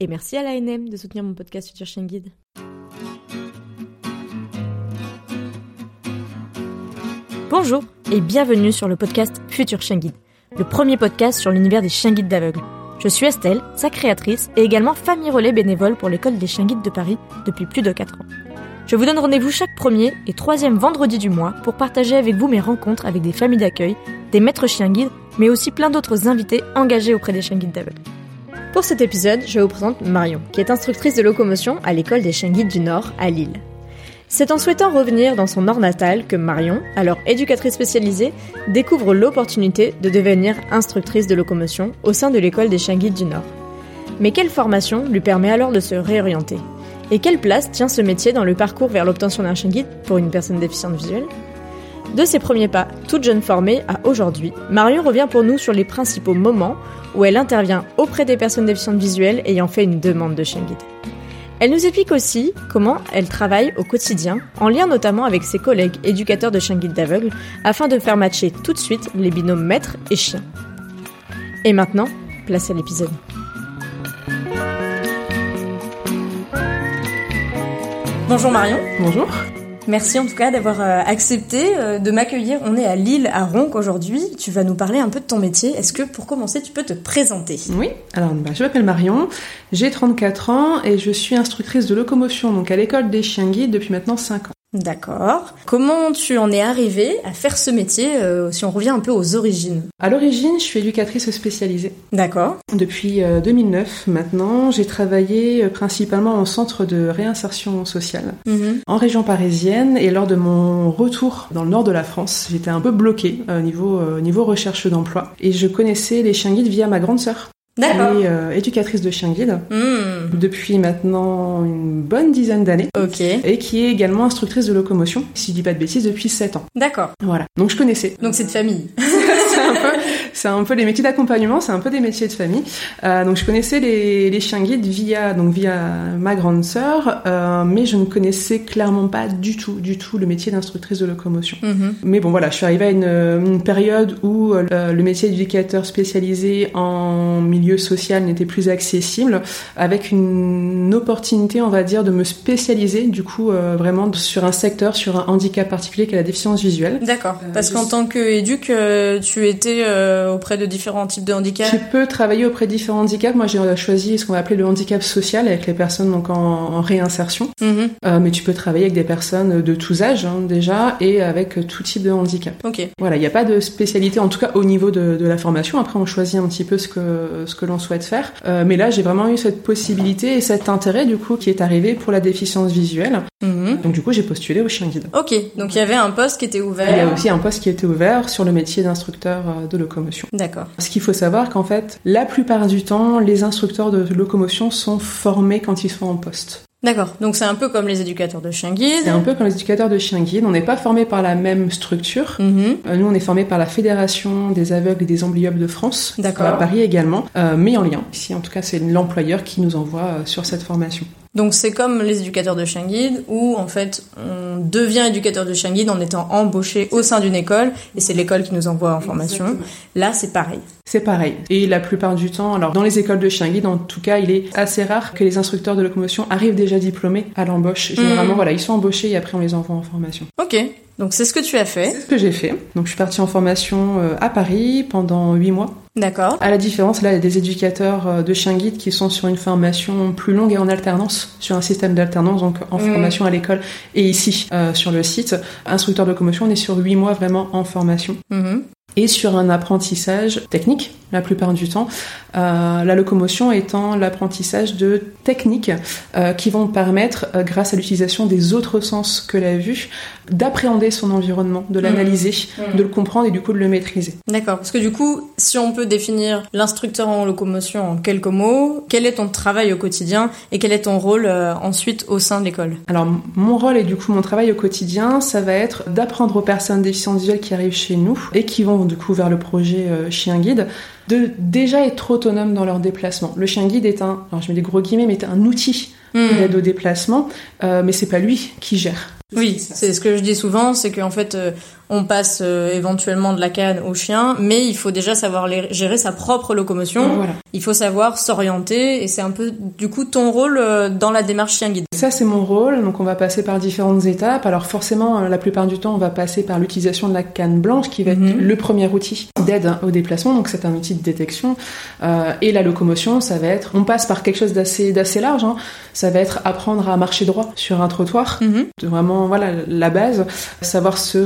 Et merci à l'ANM de soutenir mon podcast Future Chien Guide. Bonjour et bienvenue sur le podcast Future Chien Guide, le premier podcast sur l'univers des chiens guides d'aveugles. Je suis Estelle, sa créatrice et également famille relais bénévole pour l'école des chiens guides de Paris depuis plus de 4 ans. Je vous donne rendez-vous chaque premier et troisième vendredi du mois pour partager avec vous mes rencontres avec des familles d'accueil, des maîtres chiens guides, mais aussi plein d'autres invités engagés auprès des chiens guides d'aveugles. Pour cet épisode, je vous présente Marion, qui est instructrice de locomotion à l'école des chiens guides du Nord à Lille. C'est en souhaitant revenir dans son Nord natal que Marion, alors éducatrice spécialisée, découvre l'opportunité de devenir instructrice de locomotion au sein de l'école des chiens guides du Nord. Mais quelle formation lui permet alors de se réorienter? Et quelle place tient ce métier dans le parcours vers l'obtention d'un chien guide pour une personne déficiente visuelle? De ses premiers pas, toute jeune formée, à aujourd'hui, Marion revient pour nous sur les principaux moments où elle intervient auprès des personnes déficientes visuelles ayant fait une demande de chien guide. Elle nous explique aussi comment elle travaille au quotidien, en lien notamment avec ses collègues éducateurs de chiens guides d'aveugles, afin de faire matcher tout de suite les binômes maître et chien. Et maintenant, place à l'épisode. Bonjour Marion. Bonjour. Merci en tout cas d'avoir euh, accepté euh, de m'accueillir. On est à Lille, à Ronc aujourd'hui. Tu vas nous parler un peu de ton métier. Est-ce que pour commencer, tu peux te présenter? Oui, alors bah, je m'appelle Marion, j'ai 34 ans et je suis instructrice de locomotion donc à l'école des chiens guides depuis maintenant 5 ans. D'accord. Comment tu en es arrivée à faire ce métier euh, si on revient un peu aux origines? À l'origine, je suis éducatrice spécialisée. D'accord. Depuis 2009 maintenant, j'ai travaillé principalement en centre de réinsertion sociale Mhm. en région parisienne et lors de mon retour dans le nord de la France, j'étais un peu bloquée au niveau, euh, niveau recherche d'emploi et je connaissais les chiens guides via ma grande sœur. D'accord. qui est euh, éducatrice de chiens guides Hmm. depuis maintenant une bonne dizaine d'années Ok. et qui est également instructrice de locomotion, si je dis pas de bêtises, depuis 7 ans. D'accord. Voilà. Donc je connaissais. Donc c'est de famille. c'est un peu, c'est un peu les métiers d'accompagnement, c'est un peu des métiers de famille. Euh, donc je connaissais les, les chiens guides via donc via ma grande sœur, euh, mais je ne connaissais clairement pas du tout, du tout le métier d'instructrice de locomotion. Mhm. Mais bon voilà, je suis arrivée à une, une période où euh, le métier d'éducateur spécialisé en milieu social n'était plus accessible, avec une opportunité, on va dire, de me spécialiser du coup vraiment sur un secteur, sur un handicap particulier qui est la déficience visuelle. D'accord. Parce qu'en tant qu'éduc, euh, tu étais euh, auprès de différents types de handicaps. Tu peux travailler auprès de différents handicaps. Moi, j'ai euh, choisi ce qu'on va appeler le handicap social avec les personnes donc en, en réinsertion. Mhm. Euh, mais tu peux travailler avec des personnes de tous âges hein, déjà et avec euh, tout type de handicap. Ok. Voilà, il n'y a pas de spécialité, en tout cas au niveau de, de la formation. Après, on choisit un petit peu ce que ce que l'on souhaite faire. Euh, mais là, j'ai vraiment eu cette possibilité et cet intérêt du coup qui est arrivé pour la déficience visuelle. Mhm. Donc du coup, j'ai postulé au chien guide. Ok. Donc il y avait un poste qui était Il y a ouvert. aussi un poste qui était ouvert sur le métier d'instructeur euh, de locomotion. D'accord. Ce qu'il faut savoir qu'en fait, la plupart du temps, les instructeurs de locomotion sont formés quand ils sont en poste. D'accord. Donc c'est un peu comme les éducateurs de chiens guides. C'est un peu comme les éducateurs de chiens guides. On n'est pas formés par la même structure. Mhm. Euh, Nous, on est formés par la Fédération des aveugles et des amblyopes de France, D'accord. à Paris également, euh, mais en lien. Ici, en tout cas, c'est l'employeur qui nous envoie euh, sur cette formation. Donc c'est comme les éducateurs de chiens guides où en fait on devient éducateur de chiens guides en étant embauché au sein d'une école et c'est l'école qui nous envoie en formation. Là c'est pareil. C'est pareil. Et la plupart du temps, alors dans les écoles de chiens guides, en tout cas, il est assez rare que les instructeurs de locomotion arrivent déjà diplômés à l'embauche. Généralement, Mhm. voilà, ils sont embauchés et après on les envoie en formation. Ok. Donc c'est ce que tu as fait. C'est ce que j'ai fait. Donc je suis partie en formation euh, à Paris pendant huit mois. D'accord. À la différence, là, il y a des éducateurs euh, de chiens guides qui sont sur une formation plus longue et en alternance, sur un système d'alternance, donc en Mhm. formation à l'école et ici euh, sur le site. Instructeur de locomotion, on est sur huit mois vraiment en formation. Mhm. Et sur un apprentissage technique la plupart du temps. Euh, la locomotion étant l'apprentissage de techniques euh, qui vont permettre, euh, grâce à l'utilisation des autres sens que la vue, d'appréhender son environnement, de l'analyser, Mmh. de le comprendre et du coup de le maîtriser. D'accord. Parce que du coup, si on peut définir l'instructeur en locomotion en quelques mots, quel est ton travail au quotidien et quel est ton rôle ensuite au sein de l'école? Alors mon rôle et du coup mon travail au quotidien, ça va être d'apprendre aux personnes déficientes visuelles qui arrivent chez nous et qui vont du coup vers le projet euh, Chien Guide de déjà être autonomes dans leur déplacement. Le chien guide est un, alors je mets des gros guillemets, mais est un outil Hmm. d'aide au déplacement, euh, mais c'est pas lui qui gère. Oui, c'est ce que je dis souvent, c'est qu'en fait, euh, on passe euh, éventuellement de la canne au chien, mais il faut déjà savoir les- gérer sa propre locomotion. Voilà. Il faut savoir s'orienter, et c'est un peu du coup ton rôle euh, dans la démarche chien guide. Ça c'est mon rôle, donc on va passer par différentes étapes. Alors forcément, euh, la plupart du temps, on va passer par l'utilisation de la canne blanche, qui va être Mhm. le premier outil d'aide hein, au déplacement, donc c'est un outil de détection. Euh, et la locomotion, ça va être, on passe par quelque chose d'assez d'assez large. hein. Ça va être apprendre à marcher droit sur un trottoir. Mhm. de vraiment voilà la base, savoir se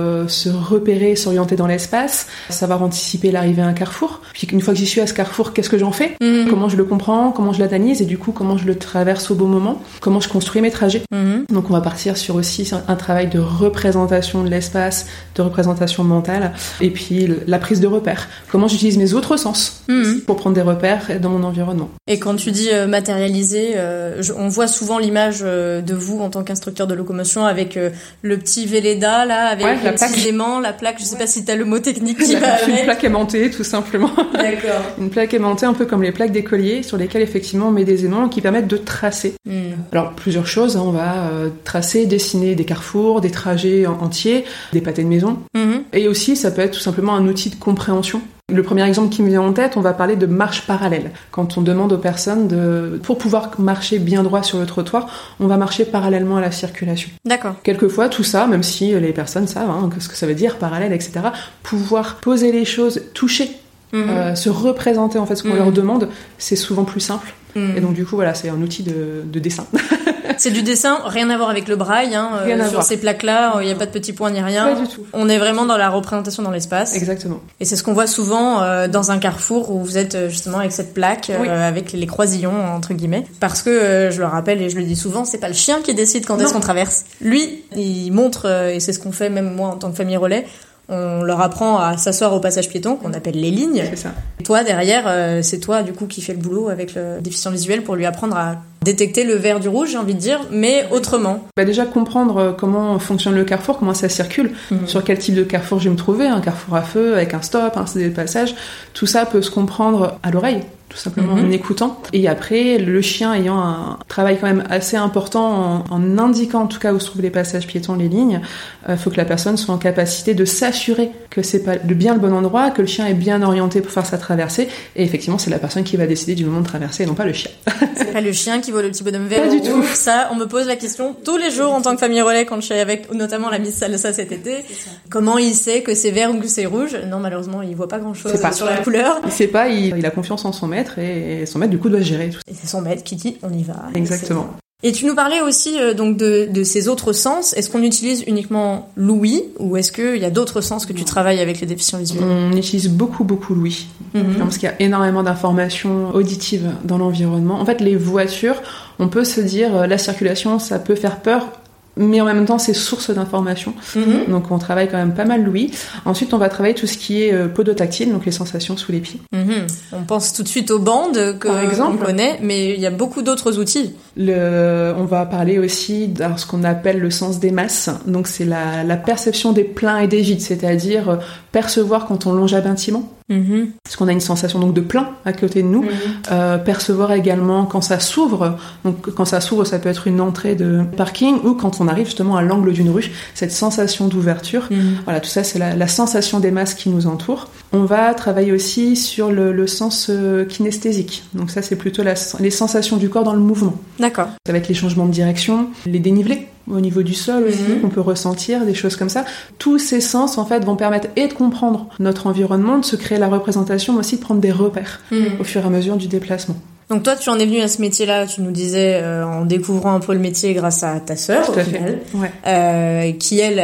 euh, se repérer, s'orienter dans l'espace, savoir anticiper l'arrivée à un carrefour. Puis une fois que j'y suis à ce carrefour, qu'est-ce que j'en fais Mhm. Comment je le comprends Comment je l'analyse Et du coup, comment je le traverse au bon moment Comment je construis mes trajets Mhm. Donc on va partir sur aussi un travail de représentation de l'espace, de représentation mentale, et puis la prise de repères. Comment j'utilise mes autres sens Mhm. pour prendre des repères dans mon environnement. Et quand tu dis euh, matérialiser, euh, je- on voit souvent l'image de vous en tant qu'instructeur de locomotion avec le petit Véleda là, avec Ouais, la plaque. aimants, la plaque. Je sais pas si t'as le mot technique qui va une plaque aimantée, tout simplement. D'accord. Une plaque aimantée, un peu comme les plaques d'écoliers, sur lesquelles effectivement on met des aimants qui permettent de tracer. Mhm. Alors plusieurs choses, hein, on va euh, tracer, dessiner des carrefours, des trajets en- entiers, des pâtés de maison, Mhm. et aussi ça peut être tout simplement un outil de compréhension. Le premier exemple qui me vient en tête, on va parler de marche parallèle. Quand on demande aux personnes de, pour pouvoir marcher bien droit sur le trottoir, on va marcher parallèlement à la circulation. D'accord. Quelquefois, tout ça, même si les personnes savent hein, ce que ça veut dire, parallèle, etc., pouvoir poser les choses, toucher, Mhm. euh, se représenter en fait ce qu'on Mhm. leur demande, c'est souvent plus simple. Mhm. Et donc du coup, voilà, c'est un outil de, de dessin. C'est du dessin, rien à voir avec le braille. Hein, euh, Rien à sur voir. ces plaques-là, il n'y a pas de petits points ni rien. Pas du tout. On est vraiment dans la représentation dans l'espace. Exactement. Et c'est ce qu'on voit souvent euh, dans un carrefour où vous êtes euh, justement avec cette plaque, euh, avec les croisillons entre guillemets. Parce que euh, je le rappelle et je le dis souvent, c'est pas le chien qui décide quand est-ce qu'on traverse. Lui, il montre euh, et c'est ce qu'on fait même moi en tant que famille relais. On leur apprend à s'asseoir au passage piéton qu'on appelle les lignes. C'est ça. Et toi derrière, euh, c'est toi du coup qui fait le boulot avec le déficient visuel pour lui apprendre à détecter le vert du rouge, j'ai envie de dire, mais autrement. Bah déjà comprendre euh, comment fonctionne le carrefour, comment ça circule, Mhm. sur quel type de carrefour je vais me trouver, un carrefour à feu avec un stop, un CD de passage, tout ça peut se comprendre à l'oreille, tout simplement Mhm. en écoutant. Et après, le chien ayant un travail quand même assez important en, en indiquant en tout cas où se trouvent les passages piétons, les lignes, il faut que la personne soit en capacité de s'assurer que c'est pas le bien le bon endroit, que le chien est bien orienté pour faire sa traversée. Et effectivement, c'est la personne qui va décider du moment de traverser et non pas le chien. C'est pas le chien qui voit le petit bonhomme vert. Pas du tout. Ça, on me pose la question tous les jours en tant que famille relais quand je suis avec notamment la Miss Salsa cet été. Comment il sait que c'est vert ou que c'est rouge? Non, malheureusement, il voit pas grand chose pas. sur la couleur. Il sait pas, il, il a confiance en son maître et, et son maître du coup doit gérer tout ça. Et c'est son maître qui dit on y va. Exactement. Et tu nous parlais aussi euh, donc de, de ces autres sens. Est-ce qu'on utilise uniquement l'ouïe ou est-ce qu'il y a d'autres sens que tu travailles avec les déficients visuels? On utilise beaucoup, beaucoup l'ouïe. Mhm. Parce qu'il y a énormément d'informations auditives dans l'environnement. En fait, les voitures, on peut se dire, euh, la circulation, ça peut faire peur, mais en même temps, c'est source d'informations. Mhm. Donc, on travaille quand même pas mal l'ouïe. Ensuite, on va travailler tout ce qui est euh, podotactile, donc les sensations sous les pieds. Mhm. On pense tout de suite aux bandes que Par exemple. on connaît, mais il y a beaucoup d'autres outils. Le, on va parler aussi de ce qu'on appelle le sens des masses. Donc, c'est la, la perception des pleins et des vides, c'est-à-dire euh, percevoir quand on longe à bâtiment. Mhm. Parce qu'on a une sensation donc de plein à côté de nous. Euh, percevoir également quand ça s'ouvre. Donc quand ça s'ouvre, ça peut être une entrée de parking ou quand on arrive justement à l'angle d'une rue, cette sensation d'ouverture. Mhm. Voilà, tout ça c'est la, la sensation des masses qui nous entourent. On va travailler aussi sur le, le sens euh, kinesthésique. Donc ça c'est plutôt la- les sensations du corps dans le mouvement. D'accord. Ça va être les changements de direction, les dénivelés au niveau du sol aussi, Mhm. qu'on peut ressentir, des choses comme ça. Tous ces sens, en fait, vont permettre et de comprendre notre environnement, de se créer la représentation, mais aussi de prendre des repères Mhm. au fur et à mesure du déplacement. Donc toi, tu en es venu à ce métier-là, tu nous disais, euh, en découvrant un peu le métier grâce à ta sœur, au final, euh, qui elle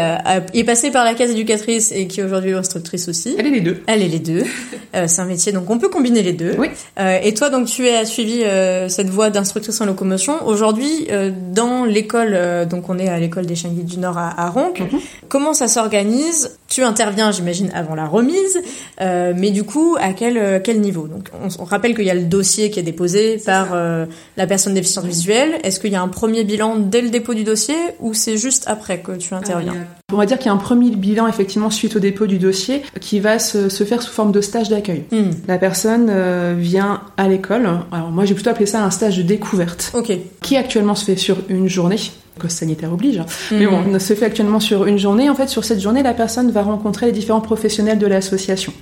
est passée par la case éducatrice et qui aujourd'hui est instructrice aussi. Elle est les deux. Elle est les deux. euh, c'est un métier, donc on peut combiner les deux. Oui. Euh, et toi, donc tu as suivi euh, cette voie d'instructrice en locomotion. Aujourd'hui, euh, dans l'école, donc on est à l'école des chiens guides du Nord à, à Ronc. Mhm. Comment ça s'organise? Tu interviens, j'imagine, avant la remise, mais du coup, à quel quel niveau? Donc on, on rappelle qu'il y a le dossier qui est déposé par euh, la personne déficiente visuelle Est-ce qu'il y a un premier bilan dès le dépôt du dossier ou c'est juste après que tu interviens? On va dire qu'il y a un premier bilan effectivement suite au dépôt du dossier qui va se, faire sous forme de stage d'accueil. Hmm. La personne euh, vient à l'école. Alors moi j'ai plutôt appelé ça un stage de découverte. Ok. Qui actuellement se fait sur une journée cause sanitaire oblige. Hein. Mais bon, mhm. se fait actuellement sur une journée. En fait, sur cette journée, la personne va rencontrer les différents professionnels de l'association.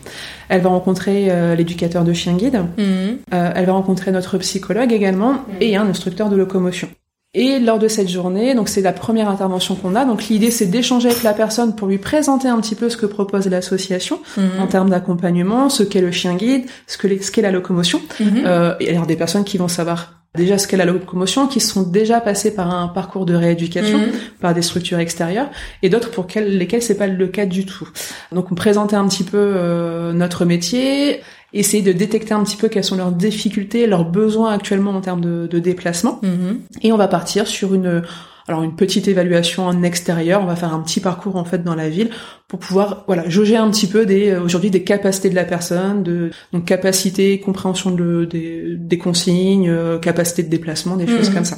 Elle va rencontrer euh, l'éducateur de chien guide. Mhm. Euh, elle va rencontrer notre psychologue également mhm. et un instructeur de locomotion. Et lors de cette journée, donc c'est la première intervention qu'on a. Donc l'idée c'est d'échanger avec la personne pour lui présenter un petit peu ce que propose l'association en termes d'accompagnement, ce qu'est le chien guide, ce que ce qu'est la locomotion. Euh, et alors des personnes qui vont savoir déjà ce qu'est la locomotion, qui sont déjà passés par un parcours de rééducation, mhm. par des structures extérieures, et d'autres pour lesquelles c'est pas le cas du tout. Donc on présentait un petit peu euh, notre métier, essayer de détecter un petit peu quelles sont leurs difficultés, leurs besoins actuellement en termes de, de déplacement, mhm. et on va partir sur une alors une petite évaluation en extérieur, on va faire un petit parcours en fait dans la ville pour pouvoir voilà jauger un petit peu des euh, aujourd'hui des capacités de la personne, de donc capacité, compréhension de, des, des consignes, euh, capacité de déplacement, des choses mhm. comme ça.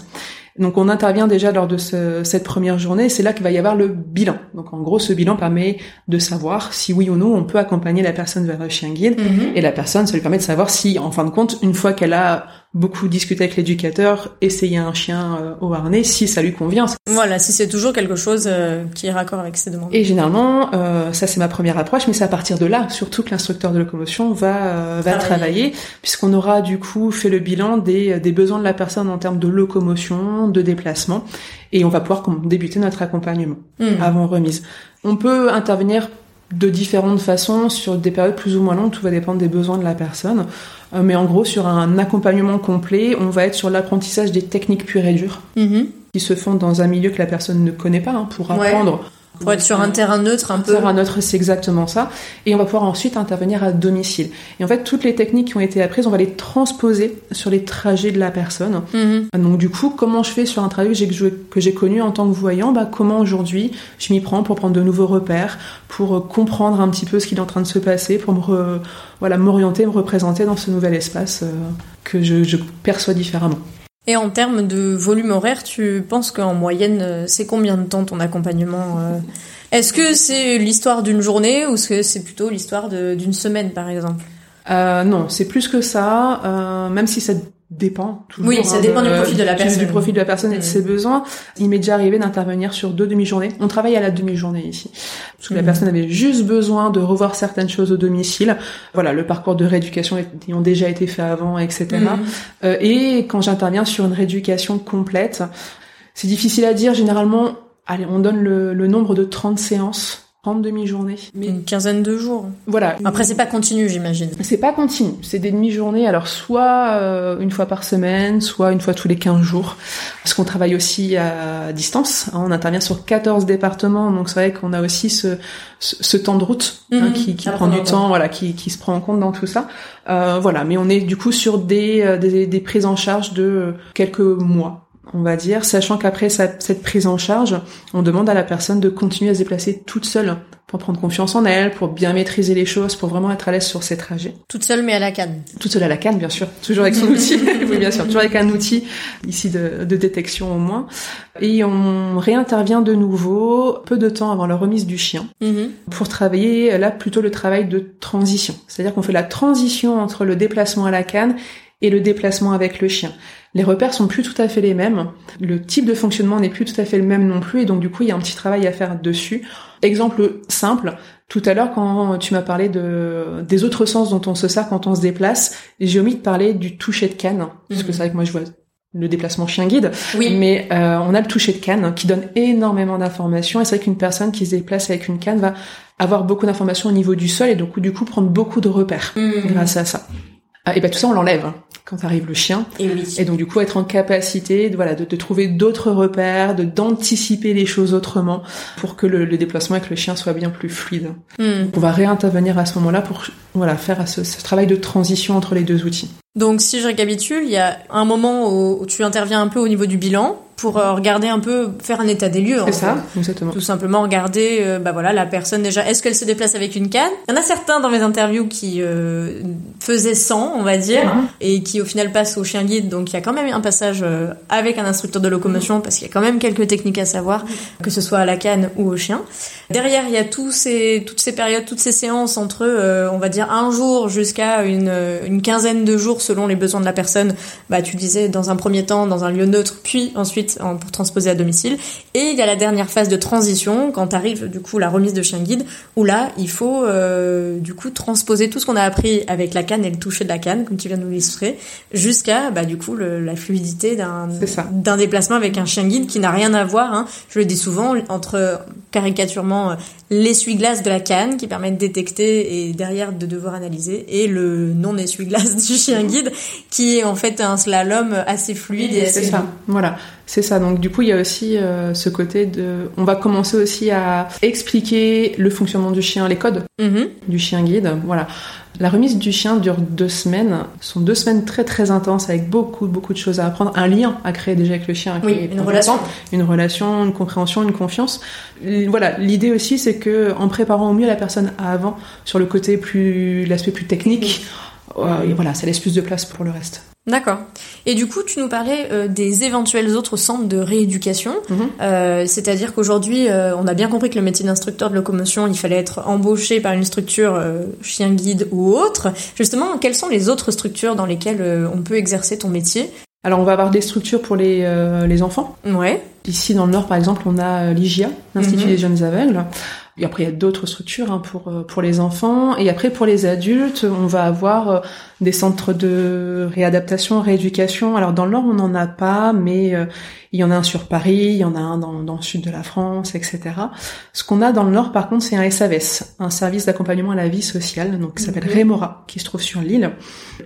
Donc on intervient déjà lors de cette première journée, c'est là qu'il va y avoir le bilan. Donc en gros, ce bilan permet de savoir si oui ou non on peut accompagner la personne vers un chien guide, mhm. et la personne, ça lui permet de savoir si, en fin de compte, une fois qu'elle a beaucoup discuté avec l'éducateur, essayer un chien euh, au harnais, si ça lui convient. Voilà, si c'est toujours quelque chose euh, qui est raccord avec ses demandes. Et généralement, euh, ça c'est ma première approche, mais c'est à partir de là, surtout que l'instructeur de locomotion va va travailler, puisqu'on aura du coup fait le bilan des, des besoins de la personne en termes de locomotion, de déplacement et on va pouvoir débuter notre accompagnement hmm. avant remise. On peut intervenir de différentes façons sur des périodes plus ou moins longues, tout va dépendre des besoins de la personne. Euh, mais en gros, sur un accompagnement complet, on va être sur l'apprentissage des techniques pures et dures mm-hmm. qui se font dans un milieu que la personne ne connaît pas hein, pour apprendre pour être sur un terrain neutre un, peu. Terrain neutre, c'est exactement ça. Et on va pouvoir ensuite intervenir à domicile. Et en fait, toutes les techniques qui ont été apprises, on va les transposer sur les trajets de la personne. Mhm. Donc du coup, comment je fais sur un trajet que j'ai connu en tant que voyant? Bah, Comment aujourd'hui je m'y prends pour prendre de nouveaux repères, pour euh, comprendre un petit peu ce qui est en train de se passer, pour me voilà m'orienter, me représenter dans ce nouvel espace euh, que je, je perçois différemment. Et en termes de volume horaire, tu penses qu'en moyenne, euh, c'est combien de temps ton accompagnement euh? Est-ce que c'est l'histoire d'une journée ou est-ce que c'est plutôt l'histoire d'une semaine, par exemple? Euh, Non, c'est plus que ça, euh, même si ça dépend toujours. Oui, ça hein, dépend du profil de la personne. Du profil de la personne et de ses mm. besoins. Il m'est déjà arrivé d'intervenir sur deux demi-journées. On travaille à la demi-journée ici. Parce que la mm. personne avait juste besoin de revoir certaines choses au domicile. Voilà, le parcours de rééducation ayant déjà été fait avant, etc. Mm. Euh, et quand j'interviens sur une rééducation complète, c'est difficile à dire. Généralement, allez, on donne le, le nombre de 30 séances demi-journées. Mais une quinzaine de jours. Voilà. Après, c'est pas continu, j'imagine. C'est pas continu. C'est des demi-journées. Alors, soit euh, une fois par semaine, soit une fois tous les 15 jours. Parce qu'on travaille aussi à distance. Hein. on intervient sur 14 départements. Donc, c'est vrai qu'on a aussi ce, ce, temps de route hein, mhm. qui, qui prend du temps, voilà, qui, qui se prend en compte dans tout ça. Euh, voilà. Mais on est du coup sur des, euh, des, des prises en charge de quelques mois on va dire, sachant qu'après cette prise en charge, on demande à la personne de continuer à se déplacer toute seule pour prendre confiance en elle, pour bien maîtriser les choses, pour vraiment être à l'aise sur ses trajets. Toute seule mais à la canne. Toute seule à la canne, bien sûr. Toujours avec son outil. oui, bien sûr. Toujours avec un outil ici de, détection au moins. Et on réintervient de nouveau peu de temps avant la remise du chien mm-hmm. pour travailler là plutôt le travail de transition. C'est-à-dire qu'on fait la transition entre le déplacement à la canne et le déplacement avec le chien. Les repères sont plus tout à fait les mêmes, le type de fonctionnement n'est plus tout à fait le même non plus, et donc du coup il y a un petit travail à faire dessus. Exemple simple, tout à l'heure quand tu m'as parlé de des autres sens dont on se sert quand on se déplace, j'ai omis de parler du toucher de canne, parce que mhm. c'est vrai que moi je vois le déplacement chien guide, oui. mais euh, on a le toucher de canne qui donne énormément d'informations, et c'est vrai qu'une personne qui se déplace avec une canne va avoir beaucoup d'informations au niveau du sol, et donc du coup prendre beaucoup de repères mhm. grâce à ça. Et ben tout ça on l'enlève hein, quand arrive le chien. Et oui. Et donc du coup être en capacité de, voilà de, de trouver d'autres repères, de d'anticiper les choses autrement pour que le, le, déplacement avec le chien soit bien plus fluide. Hmm. On va réintervenir à ce moment-là pour voilà faire ce, ce travail de transition entre les deux outils. Donc si je récapitule, il y a un moment où tu interviens un peu au niveau du bilan pour euh, regarder un peu, faire un état des lieux. C'est ça, exactement. Tout simplement regarder, euh, bah voilà, la personne déjà, est-ce qu'elle se déplace avec une canne? Il y en a certains dans mes interviews qui euh, faisaient 100, on va dire, Mhm. et qui au final passent au chien guide. Donc il y a quand même un passage euh, avec un instructeur de locomotion parce qu'il y a quand même quelques techniques à savoir, que ce soit à la canne ou au chien. Derrière, il y a tous ces, toutes ces périodes, toutes ces séances entre, on va dire, un jour jusqu'à une, une quinzaine de jours selon les besoins de la personne. Bah, tu disais dans un premier temps dans un lieu neutre, puis ensuite en- pour transposer à domicile. Et il y a la dernière phase de transition quand arrive du coup la remise de chien guide, où là il faut euh, du coup transposer tout ce qu'on a appris avec la canne et le toucher de la canne, comme tu viens de nous l'illustrer, jusqu'à bah du coup le- la fluidité d'un déplacement avec un chien guide qui n'a rien à voir. Hein, je le dis souvent entre caricaturement l'essuie-glace de la canne qui permet de détecter et derrière de devoir analyser et le non essuie-glace du chien guide qui est en fait un slalom assez fluide et C'est assez ça, voilà, c'est ça. Donc du coup, il y a aussi euh, ce côté de, on va commencer aussi à expliquer le fonctionnement du chien, les codes Mhm. du chien guide. Voilà, la remise du chien dure deux semaines. Ce sont deux semaines très très intenses avec beaucoup beaucoup de choses à apprendre, un lien à créer déjà avec le chien. Oui, une relation. une relation, une compréhension, une confiance. Voilà, l'idée aussi c'est que en préparant au mieux la personne à avant sur le côté plus, l'aspect plus technique, euh, et voilà, ça laisse plus de place pour le reste. D'accord. Et du coup, tu nous parlais euh, des éventuels autres centres de rééducation. Mhm. Euh, C'est-à-dire qu'aujourd'hui, euh, on a bien compris que le métier d'instructeur de locomotion, il fallait être embauché par une structure euh, chien guide ou autre. Justement, quelles sont les autres structures dans lesquelles euh, on peut exercer ton métier? Alors on va avoir des structures pour les, euh, les enfants. Ouais. Ici dans le Nord par exemple on a euh, l'IGIA, l'Institut Mhm. des jeunes aveugles. Et après il y a d'autres structures hein, pour, euh, pour les enfants. Et après pour les adultes on va avoir euh, des centres de réadaptation, rééducation. Alors dans le Nord on n'en a pas mais euh, il y en a un sur Paris, il y en a un dans, dans le sud de la France, etc. Ce qu'on a dans le Nord par contre c'est un SAVS, un service d'accompagnement à la vie sociale, donc qui s'appelle Mhm. Remora, qui se trouve sur l'île.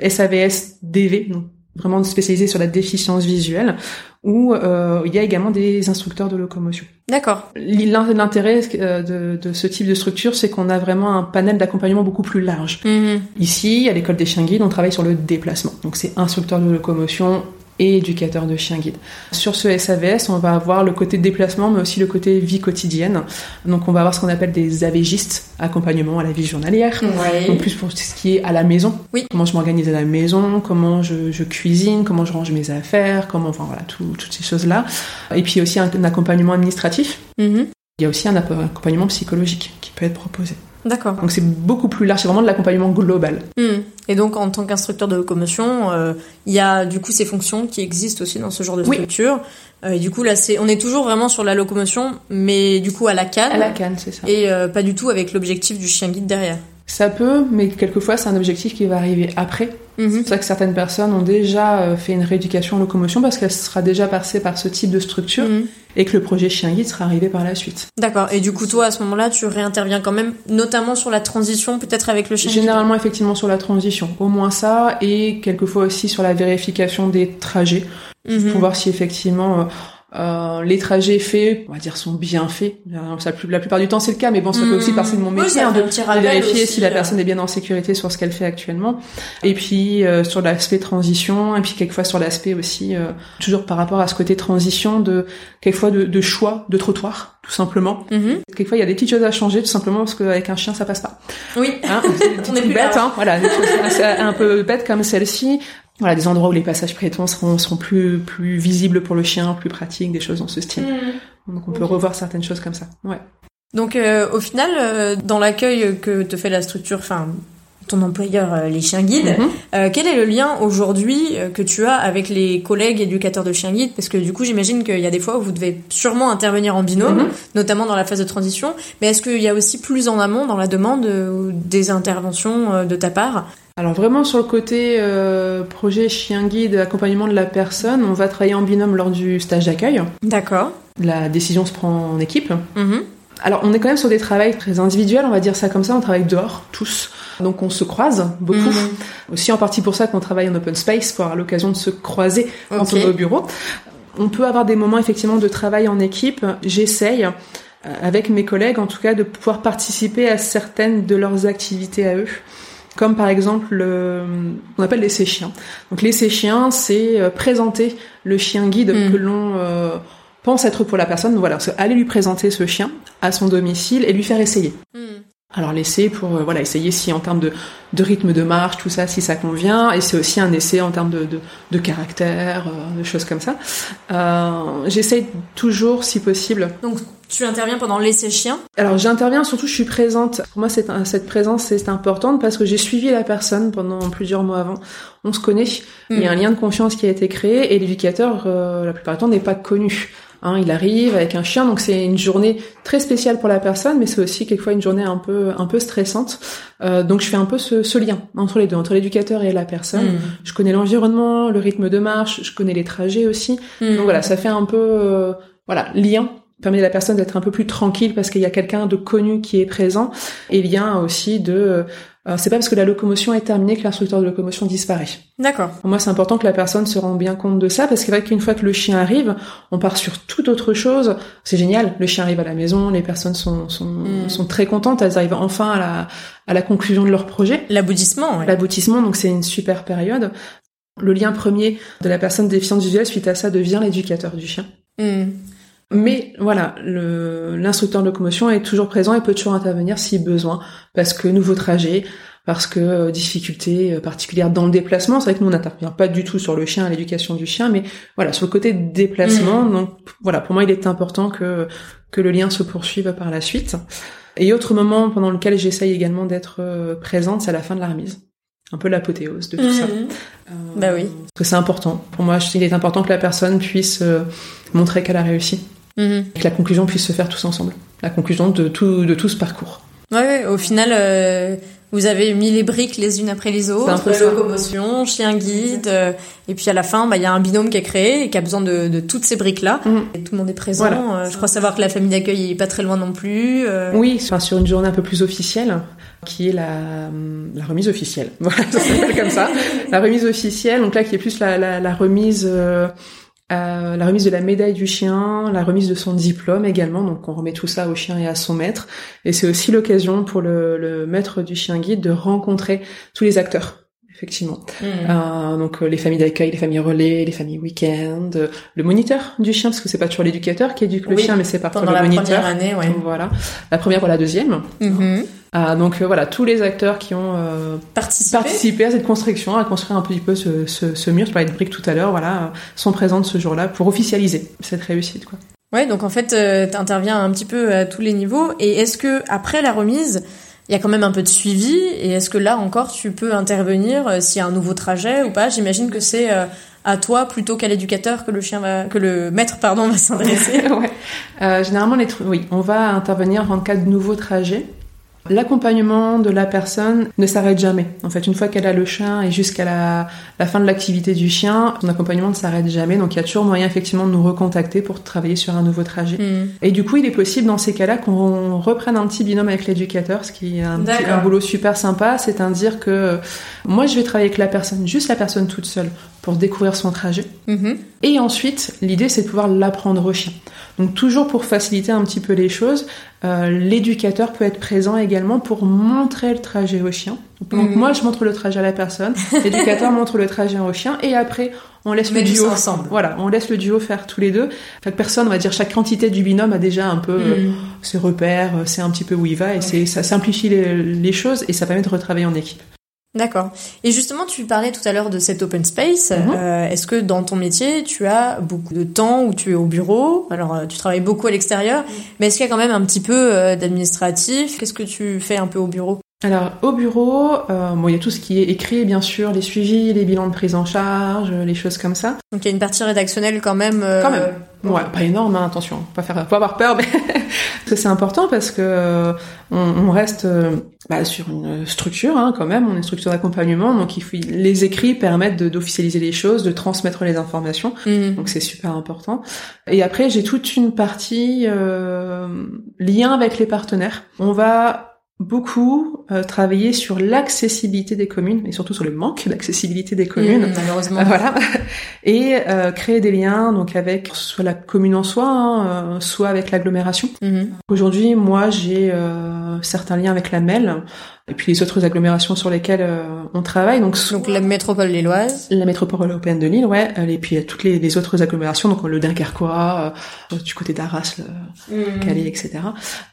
SAVS DV, donc vraiment spécialisé sur la déficience visuelle, où euh, il y a également des instructeurs de locomotion. D'accord. L'in- L'intérêt euh, de, de ce type de structure, c'est qu'on a vraiment un panel d'accompagnement beaucoup plus large. Mhm. Ici, à l'école des chiens guides, on travaille sur le déplacement. Donc c'est instructeur de locomotion et éducateur de chiens guides. Sur ce SAVS, on va avoir le côté déplacement, mais aussi le côté vie quotidienne. Donc on va avoir ce qu'on appelle des AVGistes, accompagnement à la vie journalière. Ouais. Donc plus pour ce qui est à la maison. Oui. Comment je m'organise à la maison, comment je, je cuisine, comment je range mes affaires, comment, enfin voilà, tout- toutes ces choses-là. Et puis aussi un, un accompagnement administratif. Il y a aussi un app- accompagnement psychologique qui peut être proposé. D'accord. Donc c'est beaucoup plus large, c'est vraiment de l'accompagnement global. Mhm. Et donc, en tant qu'instructeur de locomotion, euh, il y a du coup ces fonctions qui existent aussi dans ce genre de Oui. structure. Euh, et du coup, là, c'est, on est toujours vraiment sur la locomotion, mais du coup à la canne. À la canne, c'est ça. Et euh, pas du tout avec l'objectif du chien guide derrière. Ça peut, mais quelquefois c'est un objectif qui va arriver après. Mhm. C'est pour ça que certaines personnes ont déjà euh, fait une rééducation en locomotion parce qu'elle sera déjà passée par ce type de structure Mhm. et que le projet chien guide sera arrivé par la suite. D'accord. Et du coup, toi, à ce moment-là, tu réinterviens quand même, notamment sur la transition, peut-être avec le chien guide. Généralement, effectivement, sur la transition. Au moins ça, et quelquefois aussi sur la vérification des trajets, Mhm. pour voir si effectivement euh, euh, les trajets faits, on va dire, sont bien faits. Euh, Ça, la plupart du temps, c'est le cas, mais bon, ça peut aussi Mhm. partir de mon Oui, métier ça hein, de, vérifier aussi, si la euh. personne est bien en sécurité sur ce qu'elle fait actuellement. Et puis euh, sur l'aspect transition, et puis quelquefois sur l'aspect aussi, euh, toujours par rapport à ce côté transition, de quelquefois de, de choix de trottoir, tout simplement. Mhm. Quelquefois, il y a des petites choses à changer, tout simplement parce qu'avec un chien, ça passe pas. Oui. Hein, On est là. hein, voilà, des choses assez- un peu bêtes comme celle-ci. Voilà, des endroits où les passages piétons seront, seront plus, plus visibles pour le chien, plus pratiques, des choses dans ce style. Mhm. Donc on peut revoir certaines choses comme ça. Ouais. Donc, euh, au final, euh, dans l'accueil que te fait la structure, enfin, ton employeur, euh, les chiens guides, Mhm. euh, quel est le lien aujourd'hui euh, que tu as avec les collègues éducateurs de chiens guides? Parce que du coup, j'imagine qu'il y a des fois où vous devez sûrement intervenir en binôme, Mhm. notamment dans la phase de transition. Mais est-ce qu'il y a aussi plus en amont dans la demande des interventions de ta part? Alors vraiment sur le côté euh, projet chien guide, accompagnement de la personne, on va travailler en binôme lors du stage d'accueil. D'accord. La décision se prend en équipe. Mhm. Alors on est quand même sur des travails très individuels, on va dire ça comme ça, on travaille dehors, tous. Donc on se croise beaucoup. Mhm. Aussi en partie pour ça qu'on travaille en open space, pour avoir l'occasion de se croiser quand Ok. on est au bureau. On peut avoir des moments effectivement de travail en équipe. J'essaye, euh, avec mes collègues en tout cas, de pouvoir participer à certaines de leurs activités à eux. Comme par exemple, le, on appelle l'essai chien. Donc l'essai chien, c'est euh, présenter le chien guide Mm. que l'on euh, pense être pour la personne. Voilà, aller lui présenter ce chien à son domicile et lui faire essayer. Alors l'essai pour euh, voilà essayer si en termes de, de rythme de marche tout ça si ça convient et c'est aussi un essai en termes de, de, de caractère euh, de choses comme ça. Euh, J'essaye toujours si possible. Donc tu interviens pendant l'essai chien? Alors j'interviens surtout je suis présente. Pour moi c'est un- cette présence c'est importante parce que j'ai suivi la personne pendant plusieurs mois avant. On se connaît, il y a un lien de confiance qui a été créé et l'éducateur euh, la plupart du temps n'est pas connu. Hein, il arrive avec un chien, donc c'est une journée très spéciale pour la personne, mais c'est aussi quelquefois une journée un peu un peu stressante. Euh, donc je fais un peu ce, ce lien entre les deux, entre l'éducateur et la personne. Mm. Je connais l'environnement, le rythme de marche, je connais les trajets aussi. Mm. Donc voilà, ça fait un peu euh, voilà lien permet à la personne d'être un peu plus tranquille parce qu'il y a quelqu'un de connu qui est présent et lien aussi de c'est pas parce que la locomotion est terminée que l'instructeur de locomotion disparaît. D'accord. Moi, c'est important que la personne se rende bien compte de ça, parce que c'est vrai qu'une fois que le chien arrive, on part sur toute autre chose. C'est génial. Le chien arrive à la maison, les personnes sont, sont, Mm. sont très contentes, elles arrivent enfin à la, à la conclusion de leur projet, L'aboutissement. ouais. l'aboutissement, donc c'est une super période. Le lien premier de la personne déficiente visuelle suite à ça devient l'éducateur du chien. Mm. Mais voilà, l'instructeur de locomotion est toujours présent et peut toujours intervenir si besoin, parce que nouveau trajet, parce que euh, difficulté euh, particulière dans le déplacement. C'est vrai que nous on n'intervient pas du tout sur le chien, l'éducation du chien, mais voilà sur le côté déplacement. Mhm. Donc voilà, pour moi il est important que que le lien se poursuive par la suite. Et autre moment pendant lequel j'essaye également d'être euh, présente, c'est à la fin de la remise. Un peu l'apothéose de tout ça. Mhm. Euh, Bah oui. Parce que c'est important. Pour moi, il est important que la personne puisse euh, montrer qu'elle a réussi Mhm. et que la conclusion puisse se faire tous ensemble. La conclusion de tout, de tout ce parcours. Ouais, ouais, au final, euh, vous avez mis les briques les unes après les autres, locomotion, chien guide, euh, et puis à la fin, bah, il y a un binôme qui est créé et qui a besoin de, de toutes ces briques-là. Mhm. Tout le monde est présent. Voilà. Euh, je crois savoir que la famille d'accueil est pas très loin non plus. Oui, sur une journée un peu plus officielle, qui est la, la remise officielle. Voilà, ça s'appelle comme ça. La remise officielle, donc là qui est plus la, la, la remise... euh, la remise de la médaille du chien, la remise de son diplôme également, donc on remet tout ça au chien et à son maître. Et c'est aussi l'occasion pour le, le maître du chien guide de rencontrer tous les acteurs, effectivement. Mhm. Euh, donc euh, les familles d'accueil, les familles relais, les familles week-end, euh, le moniteur du chien, parce que c'est pas toujours l'éducateur qui éduque le Oui, chien, mais c'est parfois Pendant le la moniteur. première année, ouais. Donc, Voilà, la première ou la deuxième. Mhm. Ah, donc euh, voilà, tous les acteurs qui ont euh, participé à cette construction, à construire un petit peu ce, ce, ce mur, je parlais de briques tout à l'heure, voilà, euh, sont présentes ce jour-là pour officialiser cette réussite. Quoi. Ouais, donc en fait, euh, t'interviens un petit peu à tous les niveaux. Et est-ce que après la remise, il y a quand même un peu de suivi? Et est-ce que là encore, tu peux intervenir s'il y a un nouveau trajet ou pas? J'imagine que c'est à toi plutôt qu'à l'éducateur que le chien va, que le maître pardon va s'adresser. ouais. Généralement, les tru- oui, on va intervenir en cas de nouveau trajet. L'accompagnement de la personne ne s'arrête jamais. En fait, une fois qu'elle a le chien et jusqu'à la, la fin de l'activité du chien, son accompagnement ne s'arrête jamais. Donc, il y a toujours moyen effectivement de nous recontacter pour travailler sur un nouveau trajet. Mhm. Et du coup, il est possible dans ces cas-là qu'on reprenne un petit binôme avec l'éducateur, ce qui est un, petit- un boulot super sympa. C'est-à-dire que moi, je vais travailler avec la personne, juste la personne toute seule, pour découvrir son trajet. Mhm. Et ensuite, l'idée, c'est de pouvoir l'apprendre au chien. Donc toujours pour faciliter un petit peu les choses, euh, l'éducateur peut être présent également pour montrer le trajet au chien. Donc Mhm. moi, je montre le trajet à la personne, l'éducateur montre le trajet au chien, et après, on laisse Mais le duo. ensemble. Voilà, on laisse le duo faire tous les deux. Chaque personne, on va dire, chaque quantité du binôme a déjà un peu euh, Mhm. ses repères, euh, c'est un petit peu où il va, et c'est ça simplifie les, les choses et ça permet de retravailler en équipe. D'accord. Et justement, tu parlais tout à l'heure de cet open space. Mhm. Euh, Est-ce que dans ton métier, tu as beaucoup de temps où tu es au bureau? Alors, euh, tu travailles beaucoup à l'extérieur, mais est-ce qu'il y a quand même un petit peu euh, d'administratif? Qu'est-ce que tu fais un peu au bureau? Alors au bureau, euh, bon, il y a tout ce qui est écrit, bien sûr, les suivis, les bilans de prise en charge, les choses comme ça. Donc, il y a une partie rédactionnelle quand même. euh, Quand même. Ouais, pas énorme, hein, attention, pas faire, pas avoir peur, mais c'est important parce que euh, on, on reste euh, bah, sur une structure hein, quand même, on est une structure d'accompagnement, donc il faut, les écrits permettent d'officialiser les choses, de transmettre les informations, Mhm. donc c'est super important. Et après, j'ai toute une partie euh, lien avec les partenaires. On va beaucoup euh, travailler sur l'accessibilité des communes et surtout sur le manque d'accessibilité des communes. Mmh, malheureusement. voilà. Et euh, créer des liens donc avec soit la commune en soi, hein, euh, soit avec l'agglomération. Mmh. Aujourd'hui, moi, j'ai certains liens avec la MEL et puis les autres agglomérations sur lesquelles on travaille. Donc, donc la métropole lilloise. La métropole européenne de Lille, ouais. Et puis toutes les, les autres agglomérations, donc le Dunkerquois, du côté d'Arras, mmh. Calais, etc.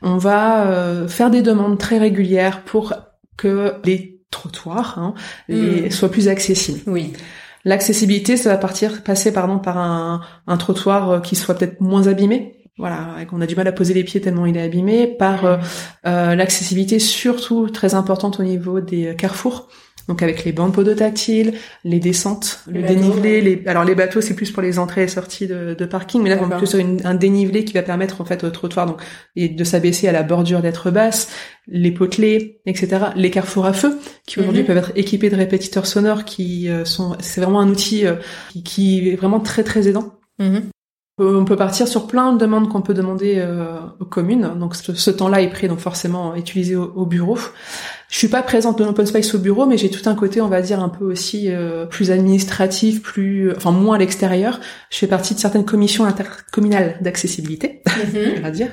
On va faire des demandes très régulières pour que les trottoirs hein, les, soient plus accessibles. Oui. L'accessibilité, ça va partir, passer pardon par un, un trottoir euh, qui soit peut-être moins abîmé. Voilà, et qu'on a du mal à poser les pieds tellement il est abîmé. Par euh, euh, l'accessibilité surtout très importante au niveau des carrefours donc avec les bandes podotactiles, les descentes, le dénivelé. Les... Alors les bateaux, c'est plus pour les entrées et sorties de, de parking, mais là, on plus sur un dénivelé qui va permettre en fait au trottoir donc et de s'abaisser à la bordure d'être basse, les potelets, etc. Les carrefours à feu qui aujourd'hui mhm. peuvent être équipés de répétiteurs sonores qui euh, sont, c'est vraiment un outil euh, qui, est vraiment très très aidant. Mhm. On peut partir sur plein de demandes qu'on peut demander euh, aux communes. Donc ce, temps-là est pris, donc forcément utilisé au, au bureau. Je suis pas présente de l'open space au bureau, mais j'ai tout un côté, on va dire, un peu aussi euh, plus administratif, plus, enfin moins à l'extérieur. Je fais partie de certaines commissions intercommunales d'accessibilité, on va dire,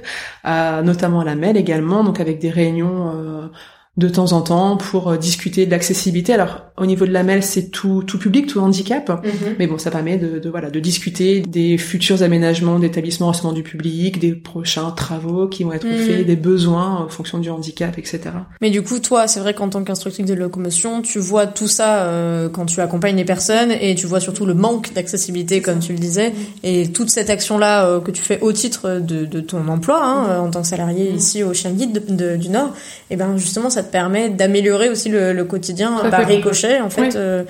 euh, notamment à la MEL également, donc avec des réunions euh, de temps en temps pour euh, discuter de l'accessibilité. Alors au niveau de la MEL, c'est tout tout public, tout handicap, mhm. mais bon, ça permet de, de, voilà de discuter des futurs aménagements d'établissements recevant du public, des prochains travaux qui vont être mhm. faits, des besoins en fonction du handicap, etc. Mais du coup, toi, c'est vrai qu'en tant qu'instructrice de locomotion, tu vois tout ça euh, quand tu accompagnes les personnes et tu vois surtout le manque d'accessibilité, comme tu le disais, et toute cette action-là euh, que tu fais au titre de, de ton emploi hein, mhm. en tant que salarié ici au Chien Guide du Nord, et ben justement ça permet d'améliorer aussi le, quotidien par ricochet en fait euh,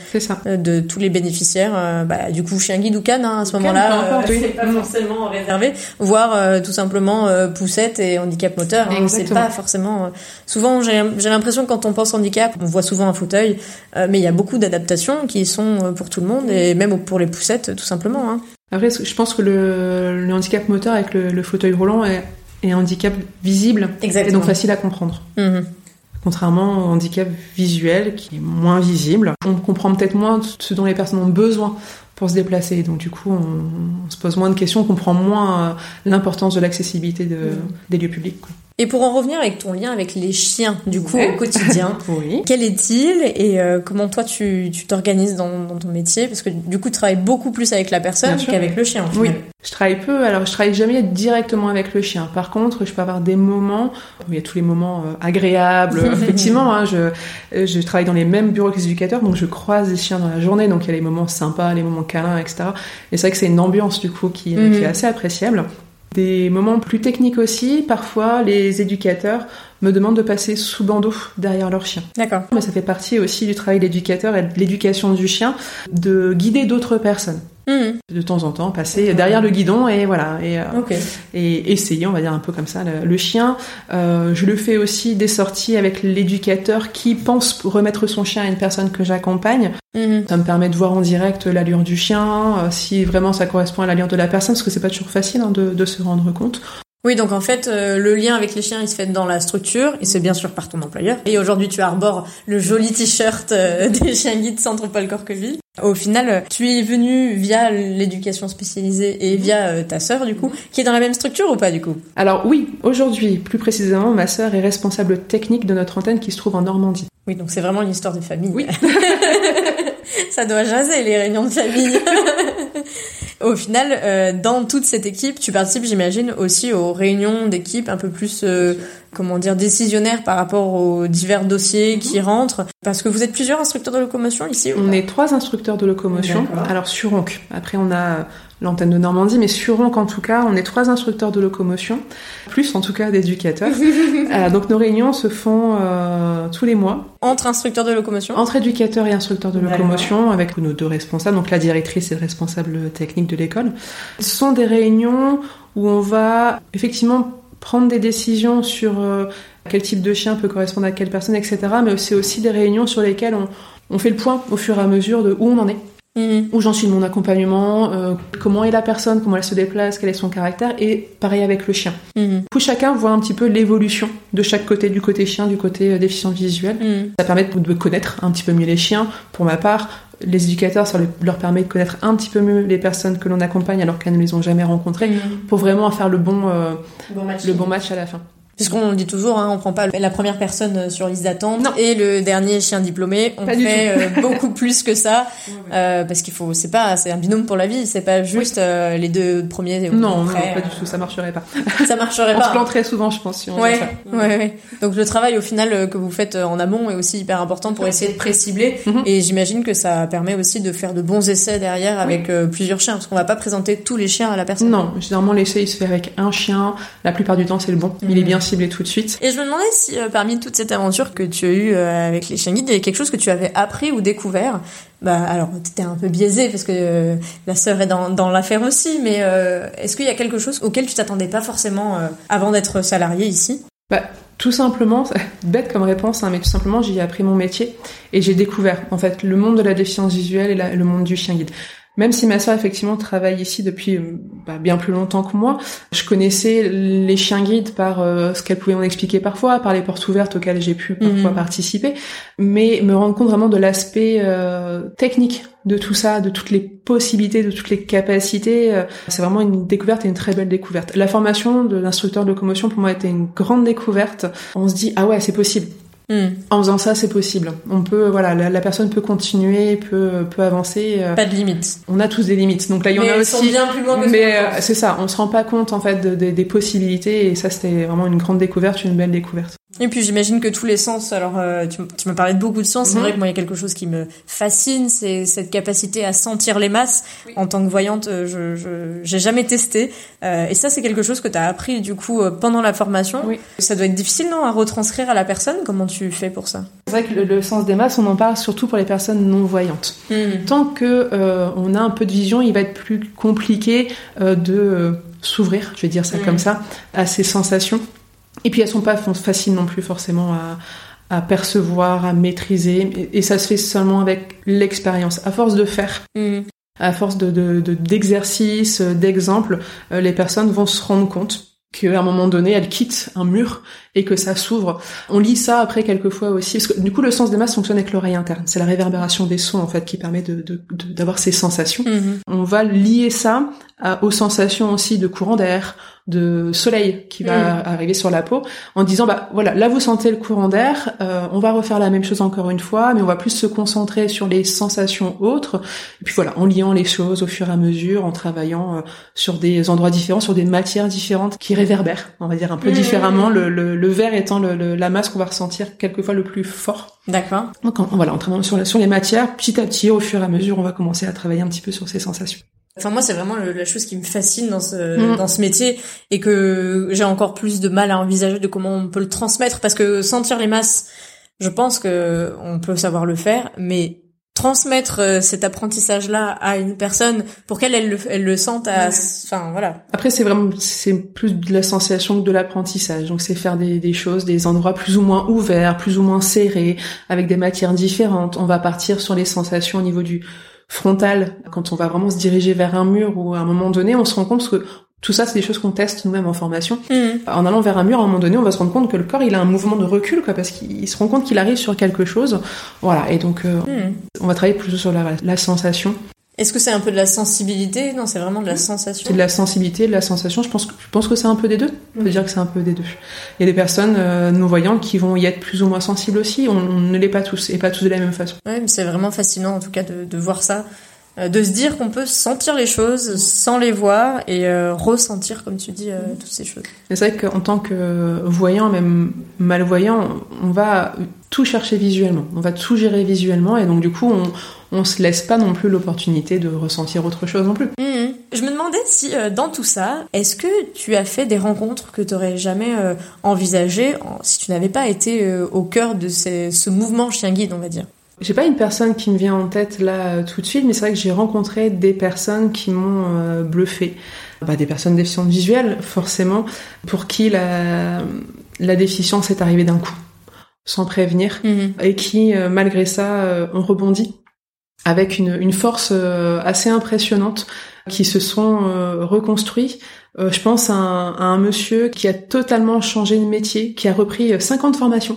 euh, de tous les bénéficiaires. Euh, bah, du coup, chien guide ou canne hein, à ce moment-là, c'est pas forcément réservé, voire tout simplement poussette et handicap moteur. Hein, c'est pas forcément. souvent, j'ai l'impression quand on pense handicap, on voit souvent un fauteuil, mais il y a beaucoup d'adaptations qui sont pour tout le monde et même pour les poussettes tout simplement. Hein. Après, je pense que le, handicap moteur avec le, fauteuil roulant est, un handicap visible et donc facile à comprendre. Mm-hmm contrairement au handicap visuel qui est moins visible. On comprend peut-être moins ce dont les personnes ont besoin pour se déplacer. Donc du coup, on, se pose moins de questions, on comprend moins euh, l'importance de l'accessibilité de, mm. des lieux publics. Et pour en revenir avec ton lien avec les chiens, du coup, au quotidien, oui. quel est-il et euh, comment toi tu t'organises dans, dans, ton métier? Parce que du coup, tu travailles beaucoup plus avec la personne qu'avec le chien. oui, je travaille peu. Alors, je travaille jamais directement avec le chien. Par contre, je peux avoir des moments où il y a tous les moments euh, agréables. Effectivement, hein, je, je travaille dans les mêmes bureaux que les éducateurs, donc je croise les chiens dans la journée. Donc, il y a les moments sympas, les moments câlins, etc. Et c'est vrai que c'est une ambiance du coup qui, qui est mhm. assez appréciable. Des moments plus techniques aussi, parfois les éducateurs me demandent de passer sous bandeau derrière leur chien. D'accord. Mais ça fait partie aussi du travail d'éducateur et de l'éducation du chien, de guider d'autres personnes. Mhm. De temps en temps, passer derrière le guidon et voilà et, euh, et essayer, on va dire un peu comme ça, le, chien. Euh, je le fais aussi des sorties avec l'éducateur qui pense remettre son chien à une personne que j'accompagne. Mhm. Ça me permet de voir en direct l'allure du chien, euh, si vraiment ça correspond à l'allure de la personne, parce que c'est pas toujours facile hein, de, de se rendre compte. Oui, donc en fait, euh, le lien avec les chiens, il se fait dans la structure, et c'est bien sûr par ton employeur. Et aujourd'hui, tu arbores le joli t-shirt euh, des chiens guides Centre Paul Corqueville. Au final, tu es venu via l'éducation spécialisée et via euh, ta sœur, du coup, qui est dans la même structure ou pas, du coup? Alors oui, aujourd'hui, plus précisément, ma sœur est responsable technique de notre antenne qui se trouve en Normandie. Oui, donc c'est vraiment une histoire de famille. Oui. Ça doit jaser les réunions de famille. Au final, euh, dans toute cette équipe, tu participes, j'imagine, aussi aux réunions d'équipe un peu plus, euh, comment dire, décisionnaires par rapport aux divers dossiers qui mhm. rentrent. Parce que vous êtes plusieurs instructeurs de locomotion ici On est trois instructeurs de locomotion. Alors sur Onc. Après, on a l'antenne de Normandie, mais sur Onc en tout cas, on est trois instructeurs de locomotion, plus en tout cas d'éducateurs. euh, donc nos réunions se font euh, tous les mois. Entre instructeurs de locomotion Entre éducateurs et instructeurs de locomotion, avec nos deux responsables, donc la directrice et le responsable technique de l'école. Ce sont des réunions où on va effectivement prendre des décisions sur euh, quel type de chien peut correspondre à quelle personne, etc. Mais c'est aussi des réunions sur lesquelles on, on fait le point au fur et à mesure de où on en est. Mhm. Où j'en suis de mon accompagnement, euh, comment est la personne, comment elle se déplace, quel est son caractère, et pareil avec le chien. Coup, chacun voit un petit peu l'évolution de chaque côté, du côté chien, du côté euh, déficient visuel. Mhm. Ça permet de connaître un petit peu mieux les chiens. Pour ma part, les éducateurs, ça leur permet de connaître un petit peu mieux les personnes que l'on accompagne alors qu'elles ne les ont jamais rencontrées, pour vraiment faire le bon, euh, le bon match à la fin. Puisqu'on le dit toujours, hein, on prend pas la première personne euh, sur liste d'attente et le dernier chien diplômé. On fait euh, beaucoup plus que ça euh, parce qu'il faut, c'est pas, c'est un binôme pour la vie. C'est pas juste euh, les deux premiers. Non, non, pas du tout. Ça marcherait pas. Ça marcherait on pas. On se planterait souvent, je pense. Si on ouais, ouais, ouais. Donc le travail au final que vous faites en amont est aussi hyper important pour essayer de précibler. Mhm. Et j'imagine que ça permet aussi de faire de bons essais derrière avec plusieurs chiens, parce qu'on va pas présenter tous les chiens à la personne. Non, généralement l'essai il se fait avec un chien. La plupart du temps c'est le bon. Il est mhm. bien ciblé tout de suite. Et je me demandais si euh, parmi toute cette aventure que tu as eue euh, avec les chiens guides, il y avait quelque chose que tu avais appris ou découvert? Bah alors t'étais un peu biaisé parce que euh, la sœur est dans, dans l'affaire aussi, mais est-ce qu'il y a quelque chose auquel tu t'attendais pas forcément avant d'être salarié ici? Bah, tout simplement, bête comme réponse, hein, mais tout simplement, j'ai appris mon métier et j'ai découvert en fait le monde de la déficience visuelle et le monde du chien guide. Même si ma soeur effectivement travaille ici depuis euh, bah, bien plus longtemps que moi, je connaissais les chiens guides par euh, ce qu'elle pouvait m'en expliquer parfois, par les portes ouvertes auxquelles j'ai pu parfois mhm. participer, mais me rendre compte vraiment de l'aspect euh, technique de tout ça, de toutes les possibilités, de toutes les capacités. c'est vraiment une découverte et une très belle découverte. La formation de l'instructeur de locomotion pour moi était une grande découverte. On se dit ah ouais c'est possible. Hmm. En faisant ça, c'est possible. On peut, voilà, la, personne peut continuer, peut, peut avancer. Euh. Pas de limites. On a tous des limites. Donc là, il y en a aussi. bien plus loin mais euh, c'est ça, on se rend pas compte en fait des possibilités et ça, c'était vraiment une grande découverte, une belle découverte. Et puis j'imagine que tous les sens, alors euh, tu, tu me parlais de beaucoup de sens, c'est mhm. vrai que moi il y a quelque chose qui me fascine, c'est cette capacité à sentir les masses. En tant que voyante, euh, je j'ai jamais testé. Euh, et ça c'est quelque chose que tu as appris du coup pendant la formation. Oui. Ça doit être difficile non à retranscrire à la personne? Comment tu fais pour ça? C'est vrai que le, sens des masses, on en parle surtout pour les personnes non voyantes. Mhm. Tant que on a un peu de vision, il va être plus compliqué de s'ouvrir, je vais dire ça mhm. comme ça, à ces sensations. Et puis elles sont pas faciles non plus forcément à, à percevoir, à maîtriser. Et, ça se fait seulement avec l'expérience. À force de faire, mm. à force de, d'exercices, de, d'exemples, euh, les personnes vont se rendre compte qu'à un moment donné, elles quittent un mur et que ça s'ouvre. On lit ça après quelquefois aussi, parce que du coup, le sens des masses fonctionne avec l'oreille interne. C'est la réverbération des sons en fait qui permet de, d'avoir ces sensations. Mm-hmm. On va lier ça aux sensations aussi de courant d'air, de soleil qui va mm. arriver sur la peau, en disant bah voilà, là vous sentez le courant d'air, euh, on va refaire la même chose encore une fois, mais on va plus se concentrer sur les sensations autres. Et puis voilà, en liant les choses au fur et à mesure, en travaillant euh, sur des endroits différents, sur des matières différentes qui réverbèrent, on va dire un peu mm. différemment, le, le, le verre étant le, la masse qu'on va ressentir quelquefois le plus fort. D'accord. Donc voilà, en travaillant sur, sur les matières, petit à petit, au fur et à mesure, on va commencer à travailler un petit peu sur ces sensations. Enfin moi c'est vraiment la chose qui me fascine dans ce mm. dans ce métier et que j'ai encore plus de mal à envisager de comment on peut le transmettre parce que sentir les masses, je pense que on peut savoir le faire, mais transmettre euh, cet apprentissage là à une personne pour qu'elle elle, elle, le sente à enfin voilà. Après c'est vraiment c'est plus de la sensation que de l'apprentissage. Donc c'est faire des, des choses des endroits plus ou moins ouverts plus ou moins serrés avec des matières différentes. On va partir sur les sensations au niveau du frontale, quand on va vraiment se diriger vers un mur ou à un moment donné, on se rend compte que tout ça, c'est des choses qu'on teste nous-mêmes en formation. Mm. En allant vers un mur, à un moment donné, on va se rendre compte que le corps, il a un mouvement de recul, quoi, parce qu'il se rend compte qu'il arrive sur quelque chose. Voilà. Et donc, euh, mm. on va travailler plutôt sur la, la sensation. Est-ce que c'est un peu de la sensibilité? Non, c'est vraiment de la sensation. C'est de la sensibilité, de la sensation. Je pense que je pense que c'est un peu des deux? On peut dire que c'est un peu des deux. Il y a des personnes euh, non voyantes qui vont y être plus ou moins sensibles aussi. On, ne l'est pas tous et pas tous de la même façon. Ouais, mais c'est vraiment fascinant en tout cas de, de voir ça, de se dire qu'on peut sentir les choses sans les voir et euh, ressentir, comme tu dis, euh, toutes ces choses. C'est vrai qu'en tant que voyant, même malvoyant, on va tout chercher visuellement. On va tout gérer visuellement et donc du coup, on on se laisse pas non plus l'opportunité de ressentir autre chose non plus. Mmh. Je me demandais si dans tout ça, est-ce que tu as fait des rencontres que tu n'aurais jamais envisagées si tu n'avais pas été au cœur de ce mouvement chien guide, on va dire? J'ai pas une personne qui me vient en tête là tout de suite, mais c'est vrai que j'ai rencontré des personnes qui m'ont euh, bluffé. Bah, des personnes déficientes visuelles, forcément, pour qui la, la déficience est arrivée d'un coup, sans prévenir, mhm. et qui, euh, malgré ça, euh, ont rebondi avec une, une force assez impressionnante qui se sont reconstruits. je pense à un, à un, monsieur qui a totalement changé de métier, qui a repris 50 formations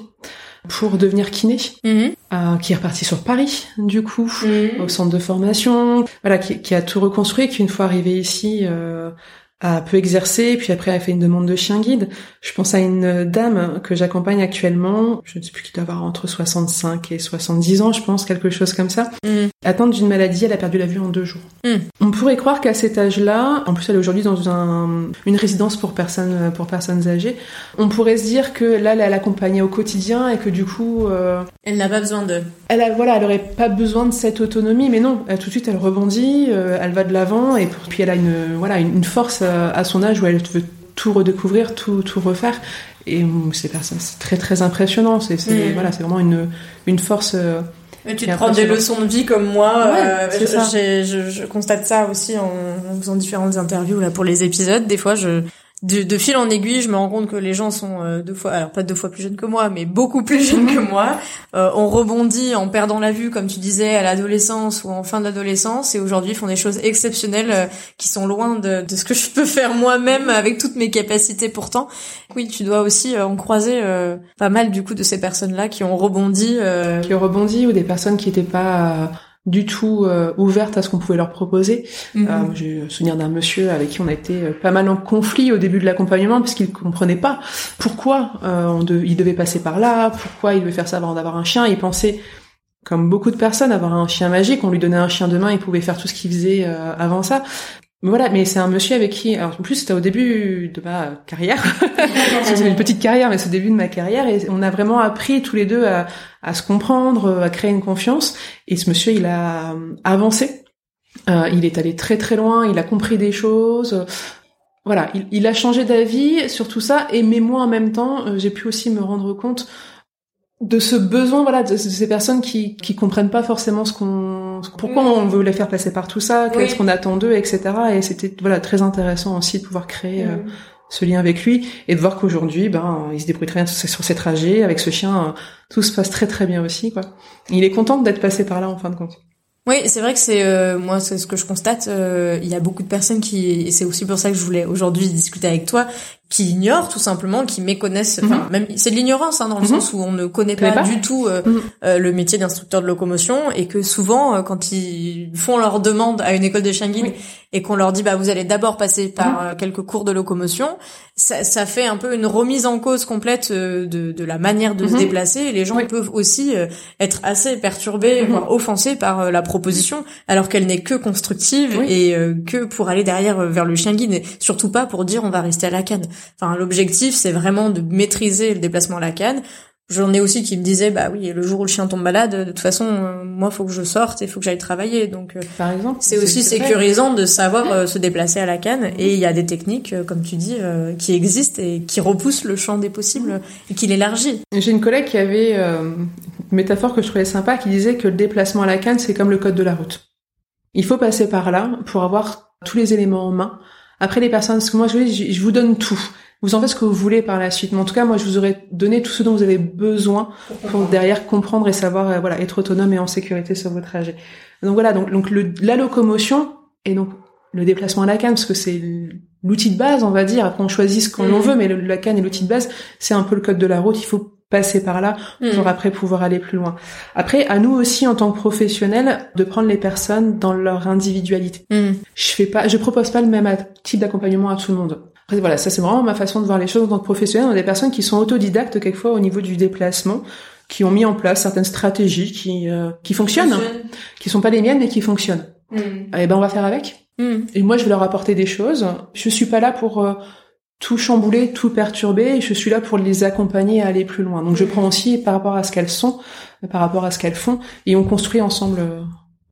pour devenir kiné, mhm. qui est reparti sur Paris du coup, mhm. au centre de formation, voilà, qui, qui, a tout reconstruit, qui une fois arrivé ici euh, a peu exercé, puis après a fait une demande de chien guide. Je pense à une dame que j'accompagne actuellement, je ne sais plus qui doit avoir entre 65 et 70 ans, je pense, quelque chose comme ça. Mm. Atteinte d'une maladie, elle a perdu la vue en deux jours. Mm. On pourrait croire qu'à cet âge-là, en plus elle est aujourd'hui dans un, une résidence pour personnes pour personnes âgées, on pourrait se dire que là, elle est accompagnée au quotidien et que du coup, euh, elle n'a pas besoin de. Elle a, voilà, elle aurait pas besoin de cette autonomie, mais non, tout de suite elle rebondit, euh, elle va de l'avant et puis elle a une voilà une force à son âge où elle veut tout redécouvrir, tout, tout refaire. Et c'est très très impressionnant. C'est mm. voilà, vraiment une une force. Euh, tu te prends des leçons de vie comme moi. Euh, je, je, je, constate ça aussi en, en, faisant différentes interviews là pour les épisodes. Des fois, je de, de, fil en aiguille, je me rends compte que les gens sont euh, deux fois, alors pas deux fois plus jeunes que moi, mais beaucoup plus jeunes que moi. Euh, on rebondit en perdant la vue, comme tu disais, à l'adolescence ou en fin d'adolescence, et aujourd'hui font des choses exceptionnelles euh, qui sont loin de, de, ce que je peux faire moi-même avec toutes mes capacités. Pourtant, oui, tu dois aussi en croiser pas mal du coup de ces personnes-là qui ont rebondi, qui ont rebondi ou des personnes qui n'étaient pas du tout euh, ouverte à ce qu'on pouvait leur proposer. Mhm. Euh, J'ai souvenir d'un monsieur avec qui on a été euh, pas mal en conflit au début de l'accompagnement parce qu'il comprenait pas pourquoi euh, on il devait passer par là, pourquoi il devait faire ça avant d'avoir un chien. Il pensait, comme beaucoup de personnes, avoir un chien magique. On lui donnait un chien de main, il pouvait faire tout ce qu'il faisait avant ça. Voilà, mais c'est un monsieur avec qui, alors en plus c'était au début de ma carrière, c'est une petite carrière, mais c'est au début de ma carrière, et on a vraiment appris tous les deux à, à se comprendre, à créer une confiance. Et ce monsieur, il a avancé, euh, il est allé très très loin, il a compris des choses. Voilà, il, il a changé d'avis sur tout ça, et mais moi en même temps, euh, j'ai pu aussi me rendre compte de ce besoin voilà de, ces personnes qui qui comprennent pas forcément ce qu'on pourquoi on veut les faire passer par tout ça? Qu'est-ce qu'on attend d'eux etc et c'était voilà très intéressant aussi de pouvoir créer euh, mm. ce lien avec lui et de voir qu'aujourd'hui ben il se débrouille très bien sur ses trajets. Avec ce chien tout se passe très très bien aussi quoi. Il est content d'être passé par là en fin de compte. Oui, c'est vrai que c'est euh, moi c'est ce que je constate. Euh, il y a beaucoup de personnes qui et c'est aussi pour ça que je voulais aujourd'hui discuter avec toi, qui ignorent tout simplement, qui méconnaissent. Enfin, mhm. même c'est de l'ignorance hein, dans le mhm. sens où on ne connaît pas, du tout euh, mhm. euh, le métier d'instructeur de locomotion et que souvent euh, quand ils font leur demande à une école de chien et qu'on leur dit bah vous allez d'abord passer par quelques cours de locomotion, ça, ça, fait un peu une remise en cause complète de, de la manière de se déplacer. Et les gens peuvent aussi être assez perturbés, voire offensés par la proposition, alors qu'elle n'est que constructive et que pour aller derrière vers le chien guide, et surtout pas pour dire on va rester à la canne. Enfin, l'objectif, c'est vraiment de maîtriser le déplacement à la canne. J'en ai aussi qui me disaient, bah oui, le jour où le chien tombe malade, de toute façon, euh, moi, faut que je sorte et faut que j'aille travailler. Donc, euh, par exemple, c'est aussi sécurisant de savoir euh, se déplacer à la canne. Et il y a des techniques, comme tu dis, qui existent et qui repoussent le champ des possibles et qui l'élargit. J'ai une collègue qui avait une métaphore que je trouvais sympa, qui disait que le déplacement à la canne, c'est comme le code de la route. Il faut passer par là pour avoir tous les éléments en main après les personnes, parce que moi je, je vous donne tout. Vous en faites ce que vous voulez par la suite. Mais en tout cas, moi je vous aurais donné tout ce dont vous avez besoin pour derrière comprendre et savoir euh, voilà être autonome et en sécurité sur votre trajet. Donc voilà, donc, donc le, la locomotion et donc le déplacement à la canne, parce que c'est l'outil de base, on va dire. Après on choisit ce qu'on mmh. veut, mais la canne est l'outil de base. C'est un peu le code de la route. Il faut passer par là pour mmh. après pouvoir aller plus loin. Après, à nous aussi en tant que professionnels de prendre les personnes dans leur individualité. Mmh. Je fais pas, je propose pas le même type d'accompagnement à tout le monde. Après, voilà, ça c'est vraiment ma façon de voir les choses en tant que professionnel. On a des personnes qui sont autodidactes quelquefois au niveau du déplacement, qui ont mis en place certaines stratégies qui euh, qui fonctionnent, qui sont pas les miennes mais qui fonctionnent. Mmh. Et eh ben on va faire avec. Et moi je vais leur apporter des choses. Je suis pas là pour euh, tout chambouler, tout perturber, je suis là pour les accompagner à aller plus loin. Donc je prends aussi par rapport à ce qu'elles sont, par rapport à ce qu'elles font, et on construit ensemble. Euh.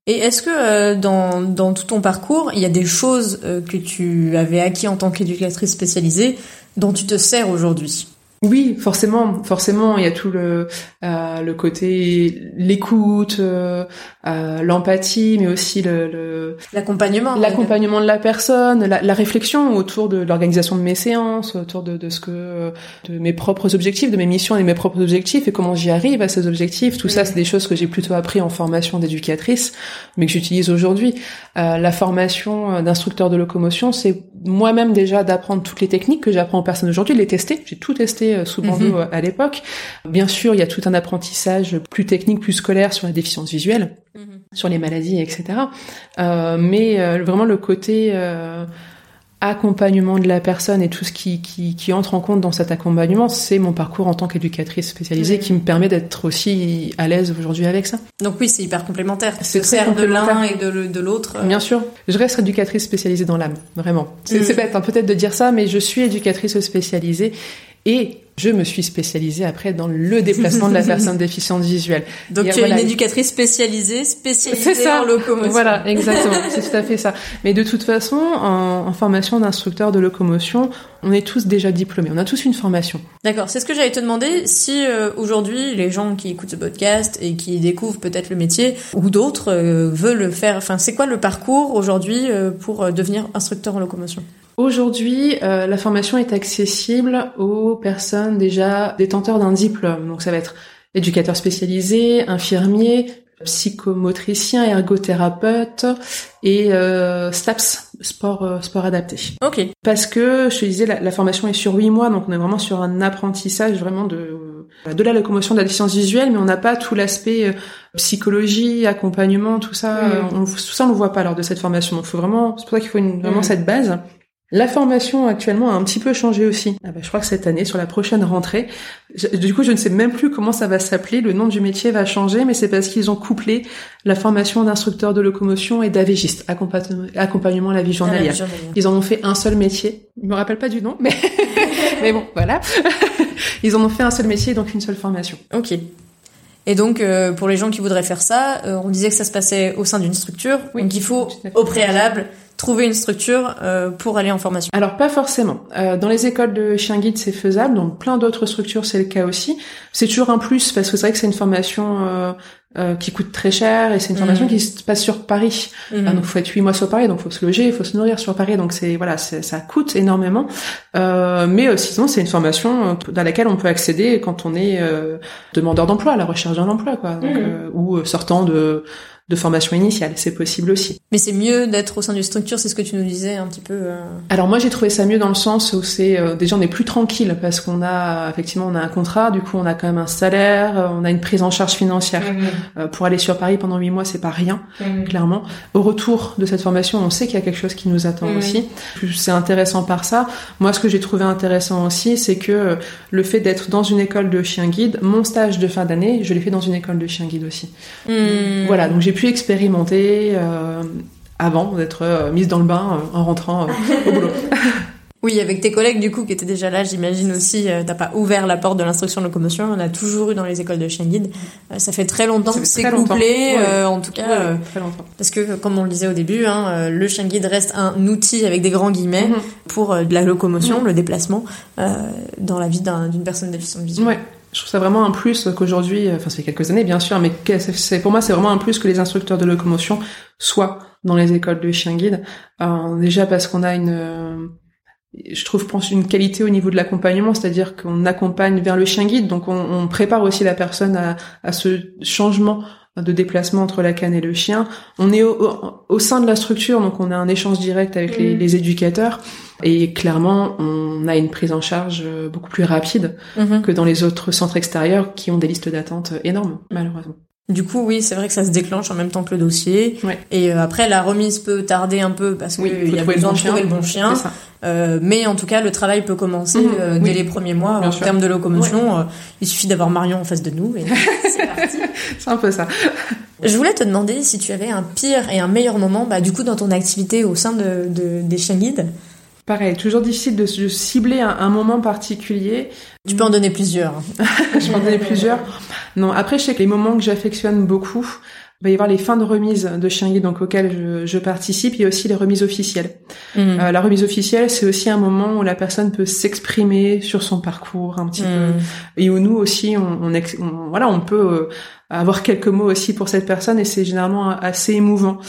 Et est-ce que euh, dans, dans tout ton parcours, il y a des choses euh, que tu avais acquis en tant qu'éducatrice spécialisée dont tu te sers aujourd'hui? Oui, forcément, forcément, il y a tout le euh, le côté l'écoute, euh, euh, l'empathie, mais aussi le l'accompagnement, l'accompagnement de la personne, la, la réflexion autour de l'organisation de mes séances, autour de, de ce que de mes propres objectifs, de mes missions et mes propres objectifs et comment j'y arrive à ces objectifs. Tout ça, c'est des choses que j'ai plutôt appris en formation d'éducatrice, mais que j'utilise aujourd'hui. Euh, la formation d'instructeur de locomotion, c'est moi-même déjà d'apprendre toutes les techniques que j'apprends aux personnes aujourd'hui, de les tester. J'ai tout testé euh, sous bandeau mhm. à l'époque. Bien sûr, il y a tout un apprentissage plus technique, plus scolaire sur la déficience visuelle, mhm. sur les maladies, etc. Euh, mais euh, vraiment le côté accompagnement de la personne et tout ce qui, qui, qui, entre en compte dans cet accompagnement, c'est mon parcours en tant qu'éducatrice spécialisée qui me permet d'être aussi à l'aise aujourd'hui avec ça. Donc oui, c'est hyper complémentaire. C'est sert de l'un et de, l'autre. Bien sûr. Je reste éducatrice spécialisée dans l'âme, vraiment. C'est mm. bête hein, peut-être de dire ça, mais je suis éducatrice spécialisée et je me suis spécialisée après dans le déplacement de la personne déficiente visuelle. Donc tu es une éducatrice spécialisée, spécialisée ça. en locomotion. Voilà, exactement, c'est tout à fait ça. Mais de toute façon, en, formation d'instructeur de locomotion, on est tous déjà diplômés, on a tous une formation. D'accord, c'est ce que j'allais te demander. Si euh, aujourd'hui les gens qui écoutent ce podcast et qui découvrent peut-être le métier ou d'autres euh, veulent le faire, enfin c'est quoi le parcours aujourd'hui euh, pour devenir instructeur en locomotion? Aujourd'hui, la formation est accessible aux personnes déjà détenteurs d'un diplôme. Donc ça va être éducateur spécialisé, infirmier, psychomotricien, ergothérapeute et euh, STAPS, sport euh, sport adapté. Ok. Parce que je te disais la, formation est sur huit mois, donc on est vraiment sur un apprentissage vraiment de de la locomotion de la déficience visuelle, mais on n'a pas tout l'aspect euh, psychologie, accompagnement, tout ça. On, tout ça on le voit pas lors de cette formation. Donc faut vraiment, c'est pour ça qu'il faut une, vraiment cette base. La formation actuellement a un petit peu changé aussi. Ah bah, je crois que cette année, sur la prochaine rentrée, du coup, je ne sais même plus comment ça va s'appeler. Le nom du métier va changer, mais c'est parce qu'ils ont couplé la formation d'instructeur de locomotion et d'avégiste, accompagnement à la vie journalière. Ils en ont fait un seul métier. Je me rappelle pas du nom, mais mais bon, voilà. Ils en ont fait un seul métier, donc une seule formation. Ok. Et donc, euh, pour les gens qui voudraient faire ça, euh, on disait que ça se passait au sein d'une structure. Oui, donc, il faut, au préalable, trouver une structure euh, pour aller en formation Alors pas forcément. Euh, dans les écoles de chien guide c'est faisable, dans plein d'autres structures c'est le cas aussi. C'est toujours un plus parce que c'est vrai que c'est une formation euh, euh, qui coûte très cher et c'est une formation mhm. qui se passe sur Paris. Mhm. donc faut être huit mois sur Paris, donc faut se loger, faut se nourrir sur Paris, donc c'est voilà, ça coûte énormément. Euh, mais sinon c'est une formation dans laquelle on peut accéder quand on est demandeur d'emploi, à la recherche d'un emploi, quoi, donc, mhm. ou sortant de de formation initiale. C'est possible aussi. Mais c'est mieux d'être au sein d'une structure, c'est ce que tu nous disais un petit peu. Euh... Alors moi j'ai trouvé ça mieux dans le sens où c'est euh, déjà on est plus tranquille parce qu'on a effectivement on a un contrat, du coup on a quand même un salaire, euh, on a une prise en charge financière. Mhm. Euh, pour aller sur Paris pendant huit mois c'est pas rien, mhm. clairement. Au retour de cette formation on sait qu'il y a quelque chose qui nous attend mhm. aussi. C'est intéressant par ça. Moi ce que j'ai trouvé intéressant aussi c'est que euh, le fait d'être dans une école de chien guide, mon stage de fin d'année je l'ai fait dans une école de chien guide aussi. Voilà donc j'ai pu expérimenter euh, avant d'être euh, mise dans le bain euh, en rentrant au boulot. Oui, avec tes collègues du coup qui étaient déjà là, j'imagine aussi, t'as pas ouvert la porte de l'instruction de locomotion. On a toujours eu dans les écoles de chien guide. ça fait très longtemps que c'est couplé, en tout cas, très longtemps. parce que comme on le disait au début, hein, le chien guide reste un outil avec des grands guillemets mhm. pour de la locomotion, mhm. le déplacement dans la vie d'une personne déficiente visuelle. Ouais je trouve ça vraiment un plus qu'aujourd'hui, enfin ça fait quelques années bien sûr, mais c'est pour moi c'est vraiment un plus que les instructeurs de locomotion soient dans les écoles de chien guide. Euh, déjà parce qu'on a une, euh, je trouve pense une qualité au niveau de l'accompagnement, c'est-à-dire qu'on accompagne vers le chien guide, donc on, on prépare aussi la personne à, à ce changement de déplacement entre la canne et le chien. On est au, au, sein de la structure, donc on a un échange direct avec les, mm. les, éducateurs. Et clairement, on a une prise en charge euh, beaucoup plus rapide mm-hmm. que dans les autres centres extérieurs qui ont des listes d'attente énormes, malheureusement. Du coup, oui, c'est vrai que ça se déclenche en même temps que le dossier. Et euh, après, la remise peut tarder un peu parce qu'il y a besoin de trouver le bon chien. Euh, mais en tout cas, le travail peut commencer mhm. euh, dès les premiers mois en termes de locomotion. Euh, il suffit d'avoir Marion en face de nous et c'est parti. c'est un peu ça. Je voulais te demander si tu avais un pire et un meilleur moment, bah, du coup, dans ton activité au sein de, de des chiens guides. Pareil, toujours difficile de, cibler un, moment particulier. Tu peux en donner plusieurs. je peux en donner plusieurs. Non, après, je sais que les moments que j'affectionne beaucoup, il va y avoir les fins de remise de chien guide donc auxquelles je, je participe. A aussi les remises officielles. Mmh. Euh, la remise officielle, c'est aussi un moment où la personne peut s'exprimer sur son parcours un petit Mmh. peu et où nous aussi, on, on, ex- on- voilà, on peut euh, avoir quelques mots aussi pour cette personne et c'est généralement assez émouvant.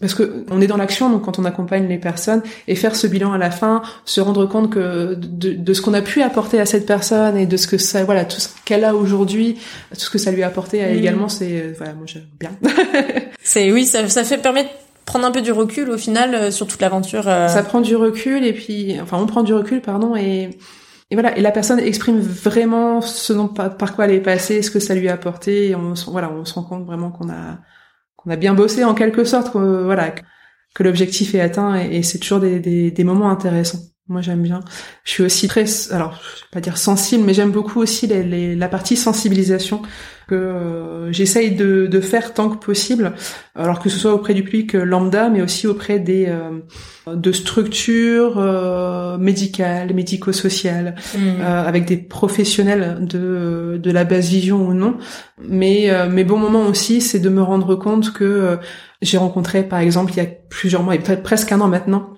Parce que on est dans l'action, donc quand on accompagne les personnes et faire ce bilan à la fin, se rendre compte que de, de ce qu'on a pu apporter à cette personne et de ce que ça, voilà, tout ce qu'elle a aujourd'hui, tout ce que ça lui a apporté Mhm. également, c'est, euh, voilà, moi j'aime bien. C'est oui, ça, ça fait permet de prendre un peu du recul au final euh, sur toute l'aventure. euh. Ça prend du recul et puis, enfin, on prend du recul, pardon, et, et voilà, et la personne exprime vraiment ce dont par, par quoi elle est passée, ce que ça lui a apporté, et on, se- voilà, on se rend compte vraiment qu'on a qu'on a bien bossé en quelque sorte, que, voilà, que, l'objectif est atteint, et, c'est toujours des moments intéressants. Moi, j'aime bien. Je suis aussi très, alors, je vais pas dire sensible, mais j'aime beaucoup aussi les, les- la partie sensibilisation que euh, j'essaye de, de faire tant que possible, alors que ce soit auprès du public euh, lambda, mais aussi auprès des euh, de structures euh, médicales, médico-sociales, Mmh. euh, avec des professionnels de de la basse vision ou non. Mais euh, mes bons moments aussi, c'est de me rendre compte que j'ai rencontré, par exemple, il y a plusieurs mois, et peut-être presque un an maintenant,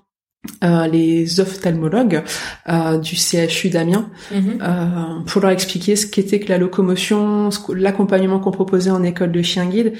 euh, les ophtalmologues euh, du CHU d'Amiens Mhm. euh, pour leur expliquer ce qu'était que la locomotion, l'accompagnement qu'on proposait en école de chien guide.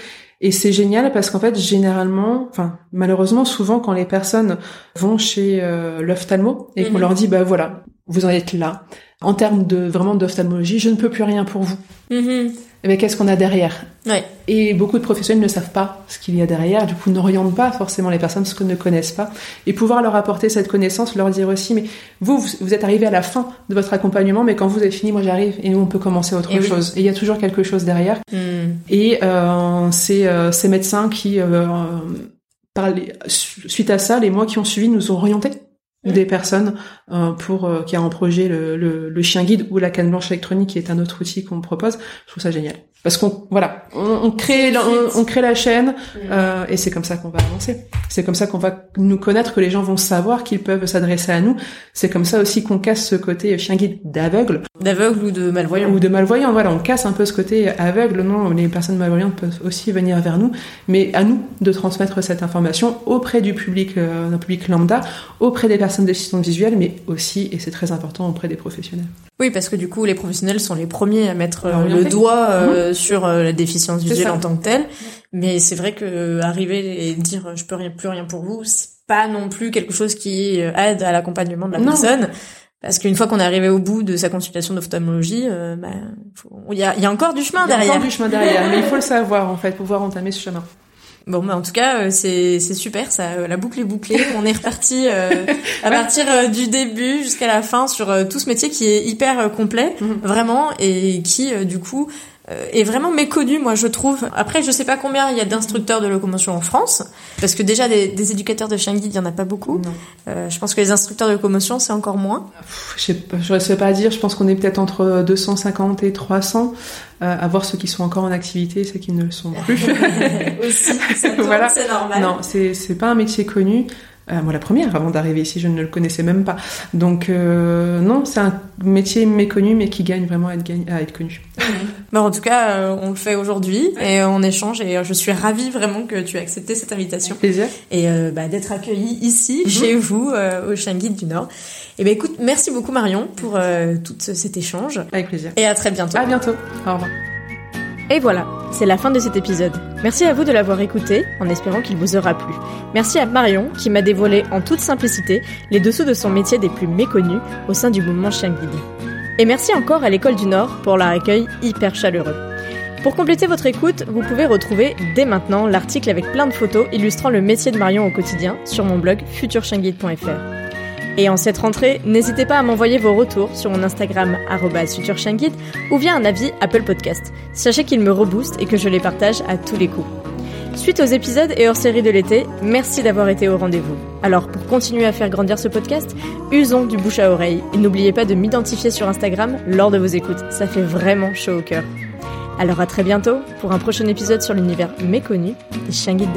Et c'est génial parce qu'en fait, généralement, enfin, malheureusement, souvent, quand les personnes vont chez euh, l'ophtalmo et qu'on Mhm. leur dit, bah voilà, vous en êtes là, en termes de vraiment d'ophtalmologie, je ne peux plus rien pour vous. Mhm. Mais qu'est-ce qu'on a derrière? Ouais. Et beaucoup de professionnels ne savent pas ce qu'il y a derrière, du coup n'orientent pas forcément les personnes ce que ne connaissent pas. Et pouvoir leur apporter cette connaissance, leur dire aussi, mais vous, vous, êtes arrivé à la fin de votre accompagnement, mais quand vous avez fini, moi j'arrive, et nous on peut commencer autre Et oui. chose. Et il y a toujours quelque chose derrière. Mhm. Et euh, c'est euh, ces médecins qui, euh, par les- su- suite à ça, les mois qui ont suivi, nous ont orientés Mhm. des personnes euh, pour euh, qui a en projet le, le, le chien guide ou la canne blanche électronique qui est un autre outil qu'on propose. Je trouve ça génial parce qu'on voilà on, on crée la- on, on crée la chaîne euh, et c'est comme ça qu'on va avancer. C'est comme ça qu'on va nous connaître, que les gens vont savoir qu'ils peuvent s'adresser à nous. C'est comme ça aussi qu'on casse ce côté chien guide d'aveugle D'aveugle ou de malvoyant. ou de malvoyants. Voilà, on casse un peu ce côté aveugle. Non, les personnes malvoyantes peuvent aussi venir vers nous, mais à nous de transmettre cette information auprès du public, euh, d'un public lambda, auprès des personnes déficientes visuelles, mais aussi, et c'est très important, auprès des professionnels. Oui, parce que du coup, les professionnels sont les premiers à mettre euh, le doigt euh, sur euh, la déficience visuelle en tant que telle. Mais c'est vrai que euh, arriver et dire je peux rien, plus rien pour vous, c'est pas non plus quelque chose qui euh, aide à l'accompagnement de la Non. personne. Parce qu'une fois qu'on est arrivé au bout de sa consultation d'ophtalmologie, euh, bah, il y a, il y a encore du chemin Il y a derrière. encore du chemin derrière, mais il faut le savoir en fait, pour pouvoir entamer ce chemin. Bon, bah, en tout cas, euh, c'est c'est super, ça, euh, la boucle est bouclée. On est reparti euh, à partir euh, du début jusqu'à la fin sur tout ce métier qui est hyper complet, Mhm. vraiment, et qui euh, du coup est vraiment méconnu, moi je trouve. Après, je sais pas combien il y a d'instructeurs de locomotion en France, parce que déjà des, des éducateurs de chien guide, il y en a pas beaucoup. Euh, je pense que les instructeurs de locomotion, c'est encore moins. Je sais pas, je ne sais pas dire, je pense qu'on est peut-être entre 250 et 300, euh, à voir ceux qui sont encore en activité, ceux qui ne le sont plus. Aussi, Voilà. c'est normal. Non, c'est pas un métier connu. Euh, moi, la première, avant d'arriver ici, je ne le connaissais même pas. Donc, euh, non, c'est un métier méconnu, mais qui gagne vraiment à être, gagné- à être connu. Bah, en tout cas, euh, on le fait aujourd'hui et on échange et je suis ravie vraiment que tu aies accepté cette invitation Plaisir. et euh, bah, d'être accueillie ici, Mhm. chez vous, au Chien Guide du Nord. Et ben écoute, merci beaucoup Marion pour tout ce- cet échange Avec plaisir. et à très bientôt. À bientôt. Au revoir. Et voilà, c'est la fin de cet épisode. Merci à vous de l'avoir écouté, en espérant qu'il vous aura plu. Merci à Marion, qui m'a dévoilé en toute simplicité les dessous de son métier des plus méconnus au sein du mouvement Chien. Et merci encore à l'École du Nord pour leur accueil hyper chaleureux. Pour compléter votre écoute, vous pouvez retrouver dès maintenant l'article avec plein de photos illustrant le métier de Marion au quotidien sur mon blog futurchienguide.fr. Et en cette rentrée, n'hésitez pas à m'envoyer vos retours sur mon Instagram @futurchienguide ou via un avis Apple Podcast. Sachez qu'il me rebooste et que je les partage à tous les coups. Suite aux épisodes et hors série de l'été, merci d'avoir été au rendez-vous. Alors pour continuer à faire grandir ce podcast, usons du bouche à oreille et n'oubliez pas de m'identifier sur Instagram lors de vos écoutes, ça fait vraiment chaud au cœur. Alors à très bientôt pour un prochain épisode sur l'univers méconnu des chiens guides.